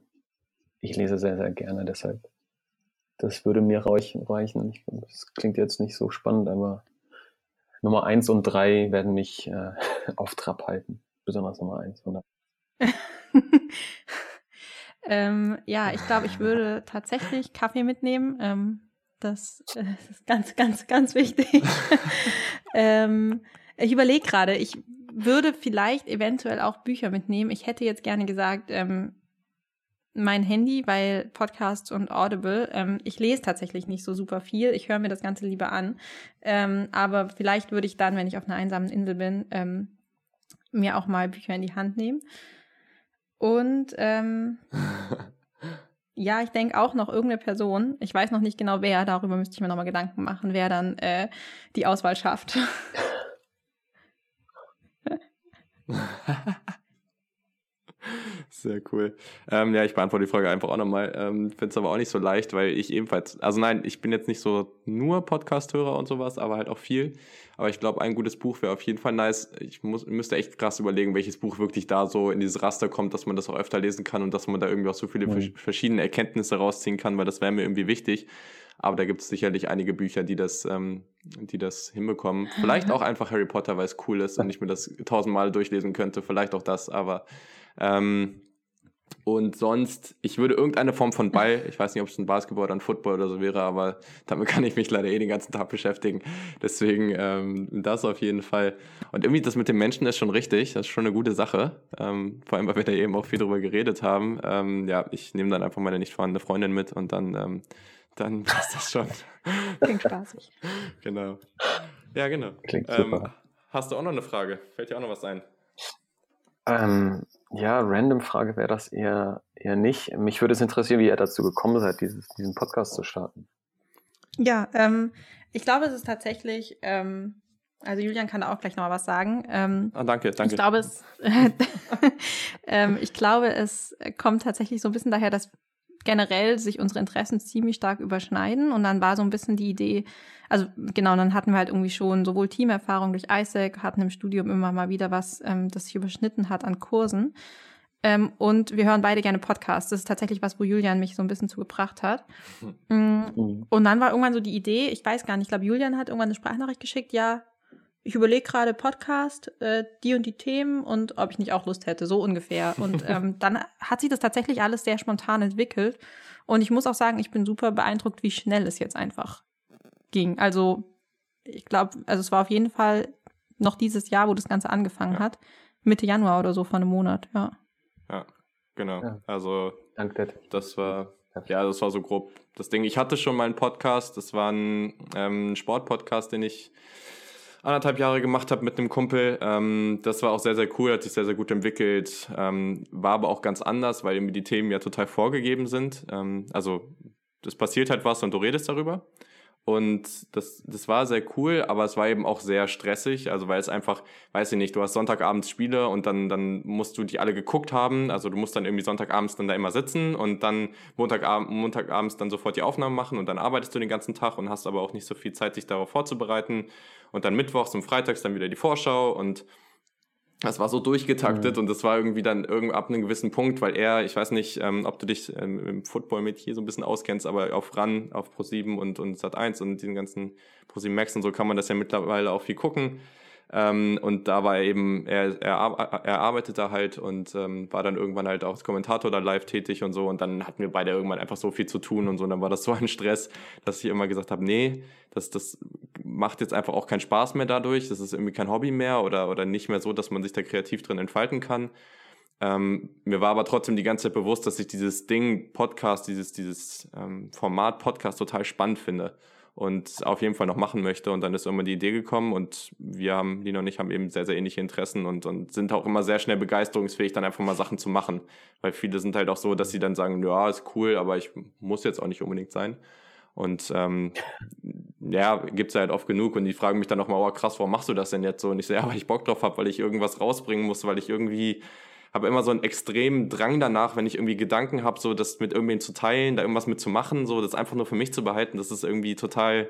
ich lese sehr, sehr gerne, deshalb. Das würde mir reichen. Ich, das klingt jetzt nicht so spannend, aber Nummer eins und drei werden mich äh, auf Trab halten. Besonders Nummer eins.
ähm, ja, ich glaube, ich würde tatsächlich Kaffee mitnehmen. Ähm, das, äh, ist ganz, ganz, ganz wichtig. ähm, ich überlege gerade, ich würde vielleicht eventuell auch Bücher mitnehmen. Ich hätte jetzt gerne gesagt, ähm, mein Handy, weil Podcasts und Audible, ähm, ich lese tatsächlich nicht so super viel. Ich höre mir das Ganze lieber an. Ähm, aber vielleicht würde ich dann, wenn ich auf einer einsamen Insel bin, ähm, mir auch mal Bücher in die Hand nehmen. Und ähm, Ja, ich denke auch noch irgendeine Person. Ich weiß noch nicht genau wer, darüber müsste ich mir nochmal Gedanken machen, wer dann äh, die Auswahl schafft.
Sehr cool. Ähm, ja, ich beantworte die Frage einfach auch nochmal. Ähm, Finde es aber auch nicht so leicht, weil ich ebenfalls, also nein, ich bin jetzt nicht so nur Podcast-Hörer und sowas, aber halt auch viel. Aber ich glaube, ein gutes Buch wäre auf jeden Fall nice. Ich muss, müsste echt krass überlegen, welches Buch wirklich da so in dieses Raster kommt, dass man das auch öfter lesen kann und dass man da irgendwie auch so viele mhm. verschiedene Erkenntnisse rausziehen kann, weil das wäre mir irgendwie wichtig. Aber da gibt es sicherlich einige Bücher, die das, ähm, die das hinbekommen. Vielleicht auch einfach Harry Potter, weil es cool ist und ich mir das tausendmal durchlesen könnte. Vielleicht auch das, aber ähm, und sonst, ich würde irgendeine Form von Ball, ich weiß nicht, ob es ein Basketball oder ein Football oder so wäre, aber damit kann ich mich leider eh den ganzen Tag beschäftigen. Deswegen ähm, das auf jeden Fall. Und irgendwie das mit den Menschen ist schon richtig, das ist schon eine gute Sache. Ähm, vor allem, weil wir da eben auch viel drüber geredet haben. Ähm, ja, ich nehme dann einfach meine nicht vorhandene Freundin mit und dann, ähm, dann passt das schon.
Klingt spaßig.
genau. Ja, genau.
Klingt super. Ähm,
hast du auch noch eine Frage? Fällt dir auch noch was ein?
Ähm, ja, random Frage wäre das eher, eher nicht. Mich würde es interessieren, wie ihr dazu gekommen seid, dieses, diesen Podcast zu starten.
Ja, ähm, ich glaube, es ist tatsächlich, ähm, also Julian kann da auch gleich noch mal was sagen. Ähm,
ah, danke, danke.
Ich glaube, es, ähm, ich glaube, es kommt tatsächlich so ein bisschen daher, dass generell sich unsere Interessen ziemlich stark überschneiden. Und dann war so ein bisschen die Idee, also genau, dann hatten wir halt irgendwie schon sowohl Teamerfahrung durch ISEC, hatten im Studium immer mal wieder was, ähm, das sich überschnitten hat an Kursen. Ähm, und wir hören beide gerne Podcasts. Das ist tatsächlich was, wo Julian mich so ein bisschen zugebracht hat. Mhm. Mm. Und dann war irgendwann so die Idee, ich weiß gar nicht, ich glaube, Julian hat irgendwann eine Sprachnachricht geschickt, ja, ich überlege gerade Podcast, äh, die und die Themen und ob ich nicht auch Lust hätte, so ungefähr. Und ähm, dann hat sich das tatsächlich alles sehr spontan entwickelt. Und ich muss auch sagen, ich bin super beeindruckt, wie schnell es jetzt einfach ging. Also ich glaube, also es war auf jeden Fall noch dieses Jahr, wo das Ganze angefangen ja. hat. Mitte Januar oder so vor einem Monat, ja.
Ja, genau. Ja. Also
Danke.
das war ja, das war so grob das Ding. Ich hatte schon mal einen Podcast, das war ein ähm, Sportpodcast, den ich anderthalb Jahre gemacht habe mit einem Kumpel. Ähm, das war auch sehr, sehr cool, hat sich sehr, sehr gut entwickelt. Ähm, war aber auch ganz anders, weil irgendwie die Themen ja total vorgegeben sind. Ähm, also das passiert halt was und du redest darüber. Und das, das war sehr cool, aber es war eben auch sehr stressig, also weil es einfach, weiß ich nicht, du hast Sonntagabends Spiele und dann, dann musst du die alle geguckt haben, also du musst dann irgendwie Sonntagabends dann da immer sitzen und dann Montagabend, Montagabends dann sofort die Aufnahmen machen und dann arbeitest du den ganzen Tag und hast aber auch nicht so viel Zeit, sich darauf vorzubereiten. Und dann Mittwochs und Freitags dann wieder die Vorschau und das war so durchgetaktet mhm. und das war irgendwie dann irgendwie ab einem gewissen Punkt, weil er, ich weiß nicht, ähm, ob du dich ähm, im Football mit hier so ein bisschen auskennst, aber auf RAN, auf Pro7 und, und Sat1 und diesen ganzen Pro7 Max und so kann man das ja mittlerweile auch viel gucken. Ähm, und da war er eben, er, er, er arbeitet da halt und ähm, war dann irgendwann halt auch als Kommentator da live tätig und so. Und dann hatten wir beide irgendwann einfach so viel zu tun und so. Und dann war das so ein Stress, dass ich immer gesagt habe, nee, das, das macht jetzt einfach auch keinen Spaß mehr dadurch. Das ist irgendwie kein Hobby mehr oder, oder nicht mehr so, dass man sich da kreativ drin entfalten kann. Ähm, mir war aber trotzdem die ganze Zeit bewusst, dass ich dieses Ding Podcast, dieses, dieses ähm, Format Podcast total spannend finde und auf jeden Fall noch machen möchte. Und dann ist immer die Idee gekommen und wir haben, Lina und ich haben eben sehr, sehr ähnliche Interessen und, und sind auch immer sehr schnell begeisterungsfähig, dann einfach mal Sachen zu machen. Weil viele sind halt auch so, dass sie dann sagen, ja, ist cool, aber ich muss jetzt auch nicht unbedingt sein. Und ähm, ja, gibt's ja halt oft genug und die fragen mich dann nochmal, oh krass, warum machst du das denn jetzt so? Und ich so, ja, weil ich Bock drauf habe, weil ich irgendwas rausbringen muss, weil ich irgendwie habe immer so einen extremen Drang danach, wenn ich irgendwie Gedanken habe, so das mit irgendwen zu teilen, da irgendwas mit zu machen, so das einfach nur für mich zu behalten, das ist irgendwie total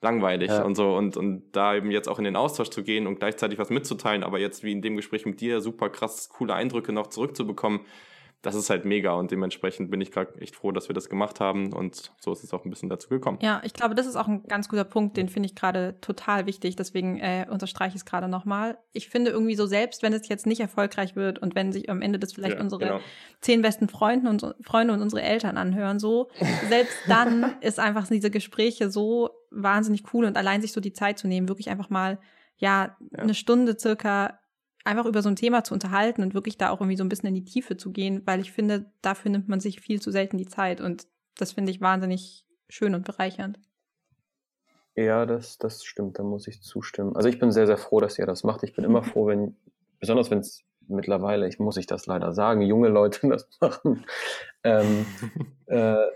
langweilig ja. und so und und da eben jetzt auch in den Austausch zu gehen und gleichzeitig was mitzuteilen, aber jetzt wie in dem Gespräch mit dir super krass coole Eindrücke noch zurückzubekommen, das ist halt mega und dementsprechend bin ich gerade echt froh, dass wir das gemacht haben und so ist es auch ein bisschen dazu gekommen.
Ja, ich glaube, das ist auch ein ganz guter Punkt, den finde ich gerade total wichtig, deswegen äh, unterstreiche ich es gerade nochmal. Ich finde irgendwie so, selbst wenn es jetzt nicht erfolgreich wird und wenn sich am Ende das vielleicht ja, unsere genau. zehn besten Freunde und, Freunde und unsere Eltern anhören, so, selbst dann ist einfach diese Gespräche so wahnsinnig cool und allein sich so die Zeit zu nehmen, wirklich einfach mal, ja, ja. eine Stunde circa einfach über so ein Thema zu unterhalten und wirklich da auch irgendwie so ein bisschen in die Tiefe zu gehen, weil ich finde, dafür nimmt man sich viel zu selten die Zeit und das finde ich wahnsinnig schön und bereichernd.
Ja, das, das stimmt, da muss ich zustimmen. Also ich bin sehr, sehr froh, dass ihr das macht. Ich bin immer froh, wenn, besonders wenn es mittlerweile, ich muss ich das leider sagen, junge Leute das machen, ähm, äh,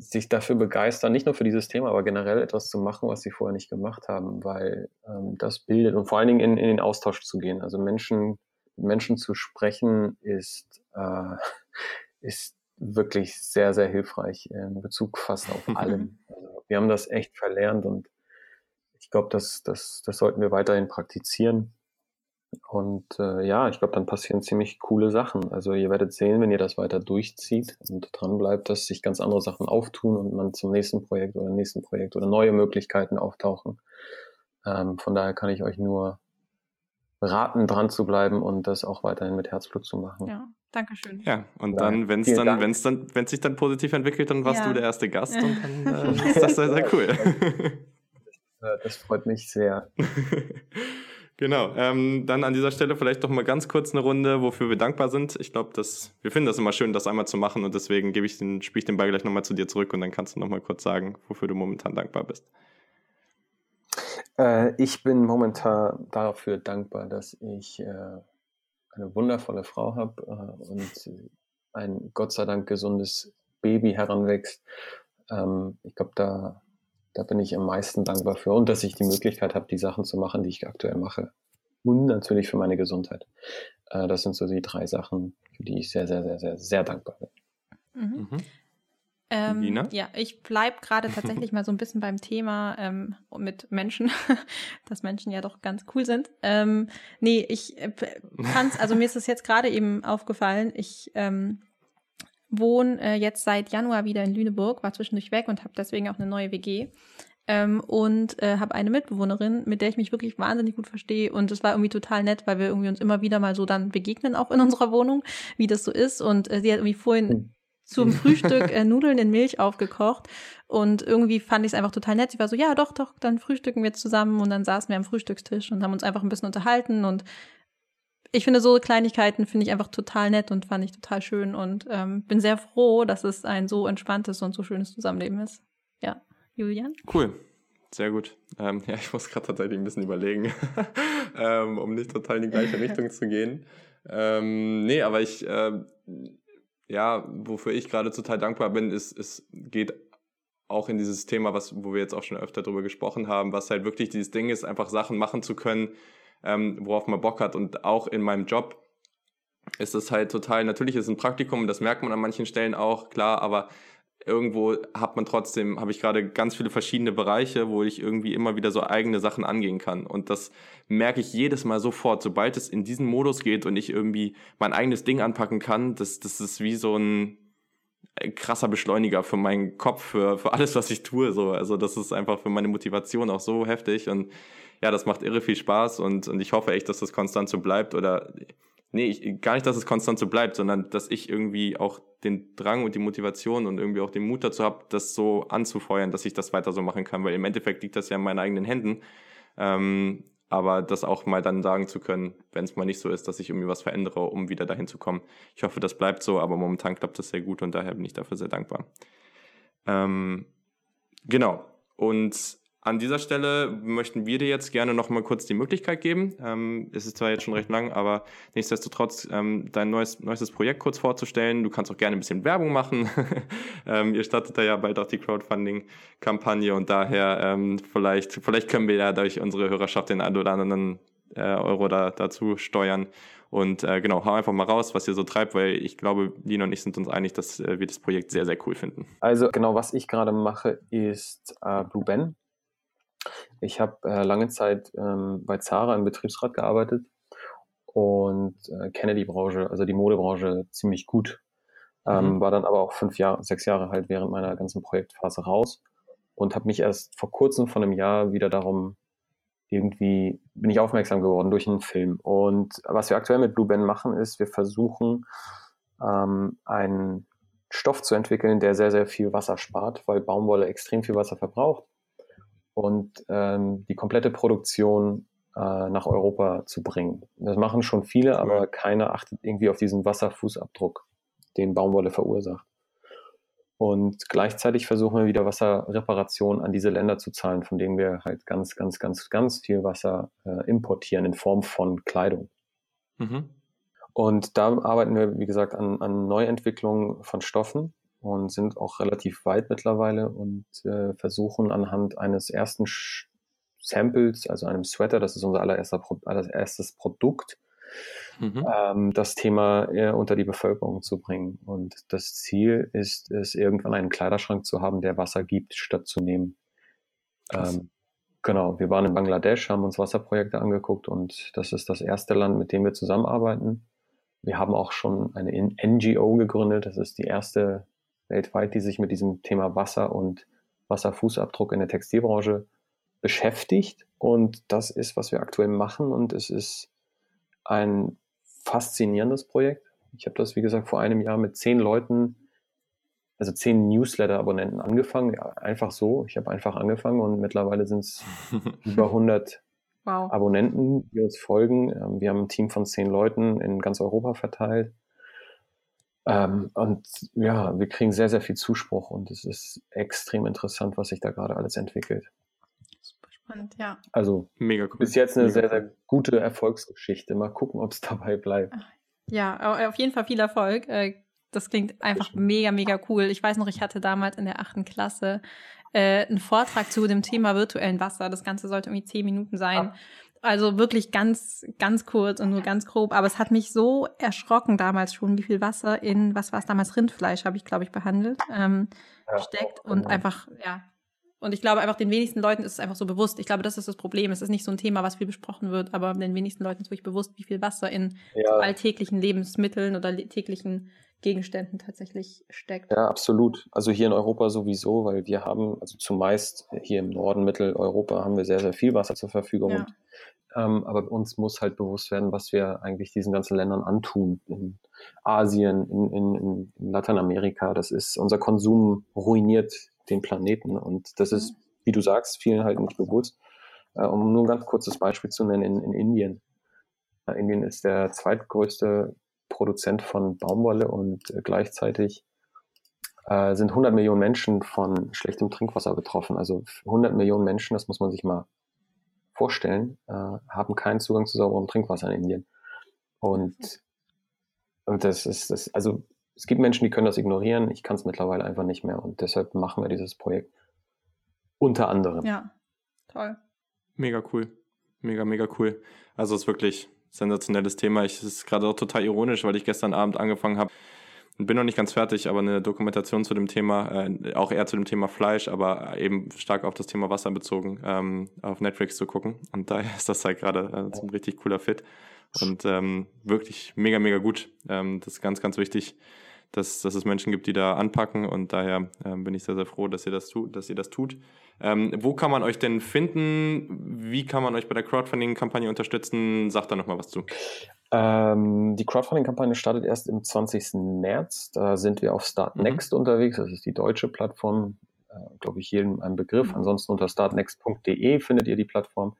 sich dafür begeistern, nicht nur für dieses Thema, aber generell etwas zu machen, was sie vorher nicht gemacht haben, weil ähm, das bildet und vor allen Dingen in, in den Austausch zu gehen. Also Menschen, Menschen zu sprechen ist, äh, ist wirklich sehr, sehr hilfreich in Bezug fast auf allem. Also wir haben das echt verlernt und ich glaube, das, das, das sollten wir weiterhin praktizieren. Und äh, ja, ich glaube, dann passieren ziemlich coole Sachen. Also ihr werdet sehen, wenn ihr das weiter durchzieht und dran bleibt, dass sich ganz andere Sachen auftun und man zum nächsten Projekt oder nächsten Projekt oder neue Möglichkeiten auftauchen. Ähm, von daher kann ich euch nur raten, dran zu bleiben und das auch weiterhin mit Herzblut zu machen.
Ja, danke schön.
Ja, und dann, wenn es dann, wenn es dann, wenn sich dann positiv entwickelt, dann warst ja. du der erste Gast und dann äh, ist das sehr, sehr cool.
das, das freut mich sehr.
Genau. Ähm, dann an dieser Stelle vielleicht doch mal ganz kurz eine Runde, wofür wir dankbar sind. Ich glaube, dass wir finden das immer schön, das einmal zu machen und deswegen gebe ich den, spiele ich den Ball gleich nochmal zu dir zurück und dann kannst du nochmal kurz sagen, wofür du momentan dankbar bist.
Äh, ich bin momentan dafür dankbar, dass ich äh, eine wundervolle Frau habe äh, und ein Gott sei Dank gesundes Baby heranwächst. Ähm, ich glaube, da da bin ich am meisten dankbar für und dass ich die Möglichkeit habe, die Sachen zu machen, die ich aktuell mache. Und natürlich für meine Gesundheit. Äh, das sind so die drei Sachen, für die ich sehr, sehr, sehr, sehr, sehr dankbar bin.
Mhm. Mhm. Ähm, Nina? Ja, ich bleib gerade tatsächlich mal so ein bisschen beim Thema ähm, mit Menschen, dass Menschen ja doch ganz cool sind. Ähm, nee, ich äh, kann's, also mir ist es jetzt gerade eben aufgefallen, ich ähm, wohne äh, jetzt seit Januar wieder in Lüneburg, war zwischendurch weg und habe deswegen auch eine neue WG. Ähm, und äh, habe eine Mitbewohnerin, mit der ich mich wirklich wahnsinnig gut verstehe. Und es war irgendwie total nett, weil wir irgendwie uns immer wieder mal so dann begegnen, auch in unserer Wohnung, wie das so ist. Und äh, sie hat irgendwie vorhin hm. zum Frühstück äh, Nudeln in Milch aufgekocht. Und irgendwie fand ich es einfach total nett. Sie war so, ja, doch, doch, dann frühstücken wir zusammen. Und dann saßen wir am Frühstückstisch und haben uns einfach ein bisschen unterhalten und ich finde so Kleinigkeiten finde ich einfach total nett und fand ich total schön und ähm, bin sehr froh, dass es ein so entspanntes und so schönes Zusammenleben ist. Ja, Julian?
Cool. Sehr gut. Ähm, ja, ich muss gerade tatsächlich ein bisschen überlegen, ähm, um nicht total in die gleiche Richtung zu gehen. Ähm, nee, aber ich, äh, ja, wofür ich gerade total dankbar bin, ist, es geht auch in dieses Thema, was, wo wir jetzt auch schon öfter drüber gesprochen haben, was halt wirklich dieses Ding ist, einfach Sachen machen zu können, ähm, worauf man Bock hat. Und auch in meinem Job ist es halt total, natürlich ist es ein Praktikum, das merkt man an manchen Stellen auch, klar, aber irgendwo hat man trotzdem, habe ich gerade ganz viele verschiedene Bereiche, wo ich irgendwie immer wieder so eigene Sachen angehen kann. Und das merke ich jedes Mal sofort, sobald es in diesen Modus geht und ich irgendwie mein eigenes Ding anpacken kann, das, das ist wie so ein krasser Beschleuniger für meinen Kopf, für, für alles, was ich tue. So. Also das ist einfach für meine Motivation auch so heftig. Und ja, das macht irre viel Spaß und, und ich hoffe echt, dass das konstant so bleibt. Oder nee, ich, gar nicht, dass es konstant so bleibt, sondern dass ich irgendwie auch den Drang und die Motivation und irgendwie auch den Mut dazu habe, das so anzufeuern, dass ich das weiter so machen kann. Weil im Endeffekt liegt das ja in meinen eigenen Händen. Ähm, aber das auch mal dann sagen zu können, wenn es mal nicht so ist, dass ich irgendwie was verändere, um wieder dahin zu kommen. Ich hoffe, das bleibt so, aber momentan klappt das sehr gut und daher bin ich dafür sehr dankbar. Ähm, genau. Und an dieser Stelle möchten wir dir jetzt gerne noch mal kurz die Möglichkeit geben. Ähm, es ist zwar jetzt schon recht lang, aber nichtsdestotrotz ähm, dein neues, neuestes Projekt kurz vorzustellen. Du kannst auch gerne ein bisschen Werbung machen. ähm, ihr startet da ja bald auch die Crowdfunding-Kampagne und daher ähm, vielleicht, vielleicht können wir ja durch unsere Hörerschaft den einen oder anderen äh, Euro da, dazu steuern. Und äh, genau, hau einfach mal raus, was ihr so treibt, weil ich glaube, Lina und ich sind uns einig, dass äh, wir das Projekt sehr, sehr cool finden.
Also genau, was ich gerade mache, ist äh, Blue Ben. Ich habe äh, lange Zeit ähm, bei Zara im Betriebsrat gearbeitet und äh, kenne die Branche, also die Modebranche ziemlich gut. Ähm, mhm. War dann aber auch fünf Jahre, sechs Jahre halt während meiner ganzen Projektphase raus und habe mich erst vor kurzem von einem Jahr wieder darum irgendwie bin ich aufmerksam geworden durch einen Film. Und was wir aktuell mit Blue Ben machen, ist, wir versuchen ähm, einen Stoff zu entwickeln, der sehr, sehr viel Wasser spart, weil Baumwolle extrem viel Wasser verbraucht und ähm, die komplette Produktion äh, nach Europa zu bringen. Das machen schon viele, aber keiner achtet irgendwie auf diesen Wasserfußabdruck, den Baumwolle verursacht. Und gleichzeitig versuchen wir wieder Wasserreparation an diese Länder zu zahlen, von denen wir halt ganz, ganz, ganz, ganz viel Wasser äh, importieren in Form von Kleidung. Mhm. Und da arbeiten wir, wie gesagt, an, an Neuentwicklungen von Stoffen, und sind auch relativ weit mittlerweile und äh, versuchen anhand eines ersten Samples, also einem Sweater, das ist unser allererster Pro allererstes Produkt, mhm. ähm, das Thema eher unter die Bevölkerung zu bringen. Und das Ziel ist es, irgendwann einen Kleiderschrank zu haben, der Wasser gibt, statt zu nehmen. Ähm, genau, wir waren in Bangladesch, haben uns Wasserprojekte angeguckt und das ist das erste Land, mit dem wir zusammenarbeiten. Wir haben auch schon eine NGO gegründet. Das ist die erste weltweit, die sich mit diesem Thema Wasser und Wasserfußabdruck in der Textilbranche beschäftigt. Und das ist, was wir aktuell machen. Und es ist ein faszinierendes Projekt. Ich habe das, wie gesagt, vor einem Jahr mit zehn Leuten, also zehn Newsletter-Abonnenten angefangen. Ja, einfach so. Ich habe einfach angefangen und mittlerweile sind es über 100 wow. Abonnenten, die uns folgen. Ähm, wir haben ein Team von zehn Leuten in ganz Europa verteilt. Ähm, und ja, wir kriegen sehr, sehr viel Zuspruch und es ist extrem interessant, was sich da gerade alles entwickelt.
Super spannend, ja.
Also Mega cool. bis jetzt eine Mega sehr, sehr gute Erfolgsgeschichte. Mal gucken, ob es dabei bleibt.
Ja, auf jeden Fall viel Erfolg. Äh, das klingt einfach mega, mega cool. Ich weiß noch, ich hatte damals in der achten Klasse äh, einen Vortrag zu dem Thema virtuellen Wasser. Das Ganze sollte irgendwie zehn Minuten sein. Also wirklich ganz, ganz kurz und nur ganz grob. Aber es hat mich so erschrocken damals schon, wie viel Wasser in, was war es damals, Rindfleisch habe ich, glaube ich, behandelt, ähm, ja, steckt. Und genau. einfach, ja. Und ich glaube einfach, den wenigsten Leuten ist es einfach so bewusst. Ich glaube, das ist das Problem. Es ist nicht so ein Thema, was viel besprochen wird, aber den wenigsten Leuten ist wirklich bewusst, wie viel Wasser in ja. so alltäglichen Lebensmitteln oder täglichen Gegenständen tatsächlich steckt.
Ja, absolut. Also hier in Europa sowieso, weil wir haben, also zumeist hier im Norden, Mitteleuropa haben wir sehr, sehr viel Wasser zur Verfügung. Ja. Und, ähm, aber uns muss halt bewusst werden, was wir eigentlich diesen ganzen Ländern antun. In Asien, in, in, in Lateinamerika, das ist, unser Konsum ruiniert den Planeten. Und das ist, wie du sagst, vielen halt nicht bewusst. Äh, um nur ein ganz kurzes Beispiel zu nennen, in, in Indien. Äh, Indien ist der zweitgrößte Produzent von Baumwolle und äh, gleichzeitig äh, sind 100 Millionen Menschen von schlechtem Trinkwasser betroffen. Also 100 Millionen Menschen, das muss man sich mal vorstellen, äh, haben keinen Zugang zu sauberem Trinkwasser in Indien. Und, und das ist das, also es gibt Menschen, die können das ignorieren. Ich kann es mittlerweile einfach nicht mehr und deshalb machen wir dieses Projekt. Unter anderem.
Ja, toll.
Mega cool. Mega, mega cool. Also es ist wirklich sensationelles Thema. Ich, es ist gerade auch total ironisch, weil ich gestern Abend angefangen habe, bin noch nicht ganz fertig, aber eine Dokumentation zu dem Thema, äh, auch eher zu dem Thema Fleisch, aber eben stark auf das Thema Wasser bezogen, ähm, auf Netflix zu gucken. Und daher ist das halt gerade äh, ein richtig cooler Fit. Und ähm, wirklich mega, mega gut. Ähm, das ist ganz, ganz wichtig, dass, dass es Menschen gibt, die da anpacken. Und daher ähm, bin ich sehr, sehr froh, dass ihr das tut, dass ihr das tut. Ähm, wo kann man euch denn finden? Wie kann man euch bei der Crowdfunding-Kampagne unterstützen? Sagt da nochmal was zu.
Ähm, die Crowdfunding-Kampagne startet erst im 20. März. Da sind wir auf Startnext mhm. unterwegs. Das ist die deutsche Plattform. Äh, Glaube ich, jedem ein Begriff. Mhm. Ansonsten unter startnext.de findet ihr die Plattform.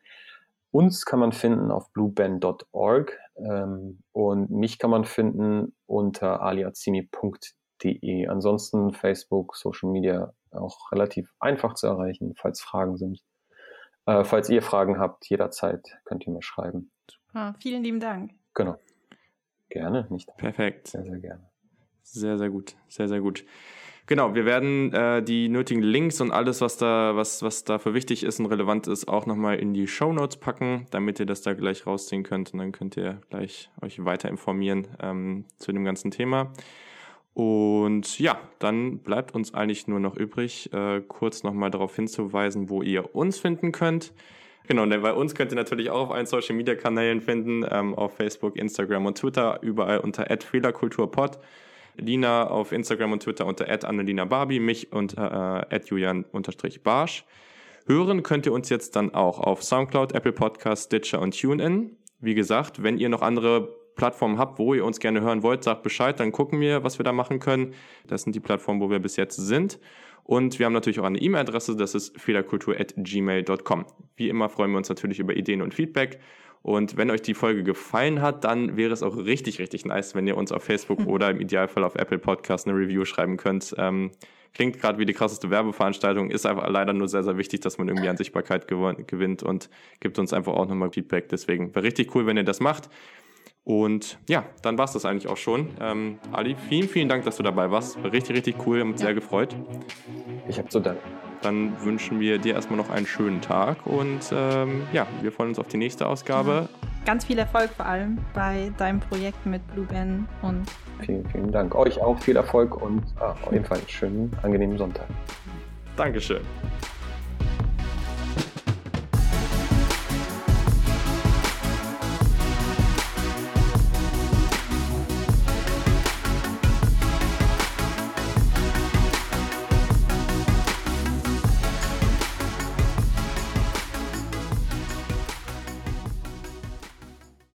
Uns kann man finden auf blueband.org ähm, und mich kann man finden unter aliazimi.de. Ansonsten Facebook, Social Media auch relativ einfach zu erreichen, falls Fragen sind. Äh, falls ihr Fragen habt, jederzeit könnt ihr mir schreiben.
Super, vielen lieben Dank.
Genau. Gerne, nicht.
Perfekt.
Sehr, sehr gerne.
Sehr, sehr gut. Sehr, sehr gut. Genau, wir werden äh, die nötigen Links und alles, was da, was, was dafür wichtig ist und relevant ist, auch nochmal in die Show Notes packen, damit ihr das da gleich rausziehen könnt und dann könnt ihr gleich euch weiter informieren ähm, zu dem ganzen Thema. Und ja, dann bleibt uns eigentlich nur noch übrig, äh, kurz nochmal darauf hinzuweisen, wo ihr uns finden könnt. Genau, denn bei uns könnt ihr natürlich auch auf allen Social Media Kanälen finden, ähm, auf Facebook, Instagram und Twitter, überall unter @fehlerkulturpod. Lina auf Instagram und Twitter unter Annelina Barbie, mich unter äh, Julian-Barsch. Hören könnt ihr uns jetzt dann auch auf Soundcloud, Apple Podcasts, Stitcher und TuneIn. Wie gesagt, wenn ihr noch andere Plattformen habt, wo ihr uns gerne hören wollt, sagt Bescheid, dann gucken wir, was wir da machen können. Das sind die Plattformen, wo wir bis jetzt sind. Und wir haben natürlich auch eine E-Mail-Adresse, das ist fehlerkultur.gmail.com. Wie immer freuen wir uns natürlich über Ideen und Feedback. Und wenn euch die Folge gefallen hat, dann wäre es auch richtig, richtig nice, wenn ihr uns auf Facebook oder im Idealfall auf Apple Podcast eine Review schreiben könnt. Ähm, klingt gerade wie die krasseste Werbeveranstaltung, ist einfach leider nur sehr, sehr wichtig, dass man irgendwie an Sichtbarkeit gewinnt und gibt uns einfach auch nochmal Feedback. Deswegen wäre richtig cool, wenn ihr das macht. Und ja, dann war es das eigentlich auch schon. Ähm, Ali, vielen, vielen Dank, dass du dabei warst. War richtig, richtig cool und sehr gefreut.
Ich habe zu danken.
Dann wünschen wir dir erstmal noch einen schönen Tag und ähm, ja, wir freuen uns auf die nächste Ausgabe.
Ganz viel Erfolg vor allem bei deinem Projekt mit Blue Ben und
vielen, vielen Dank. Euch auch viel Erfolg und ah, auf jeden Fall einen schönen, angenehmen Sonntag.
Dankeschön.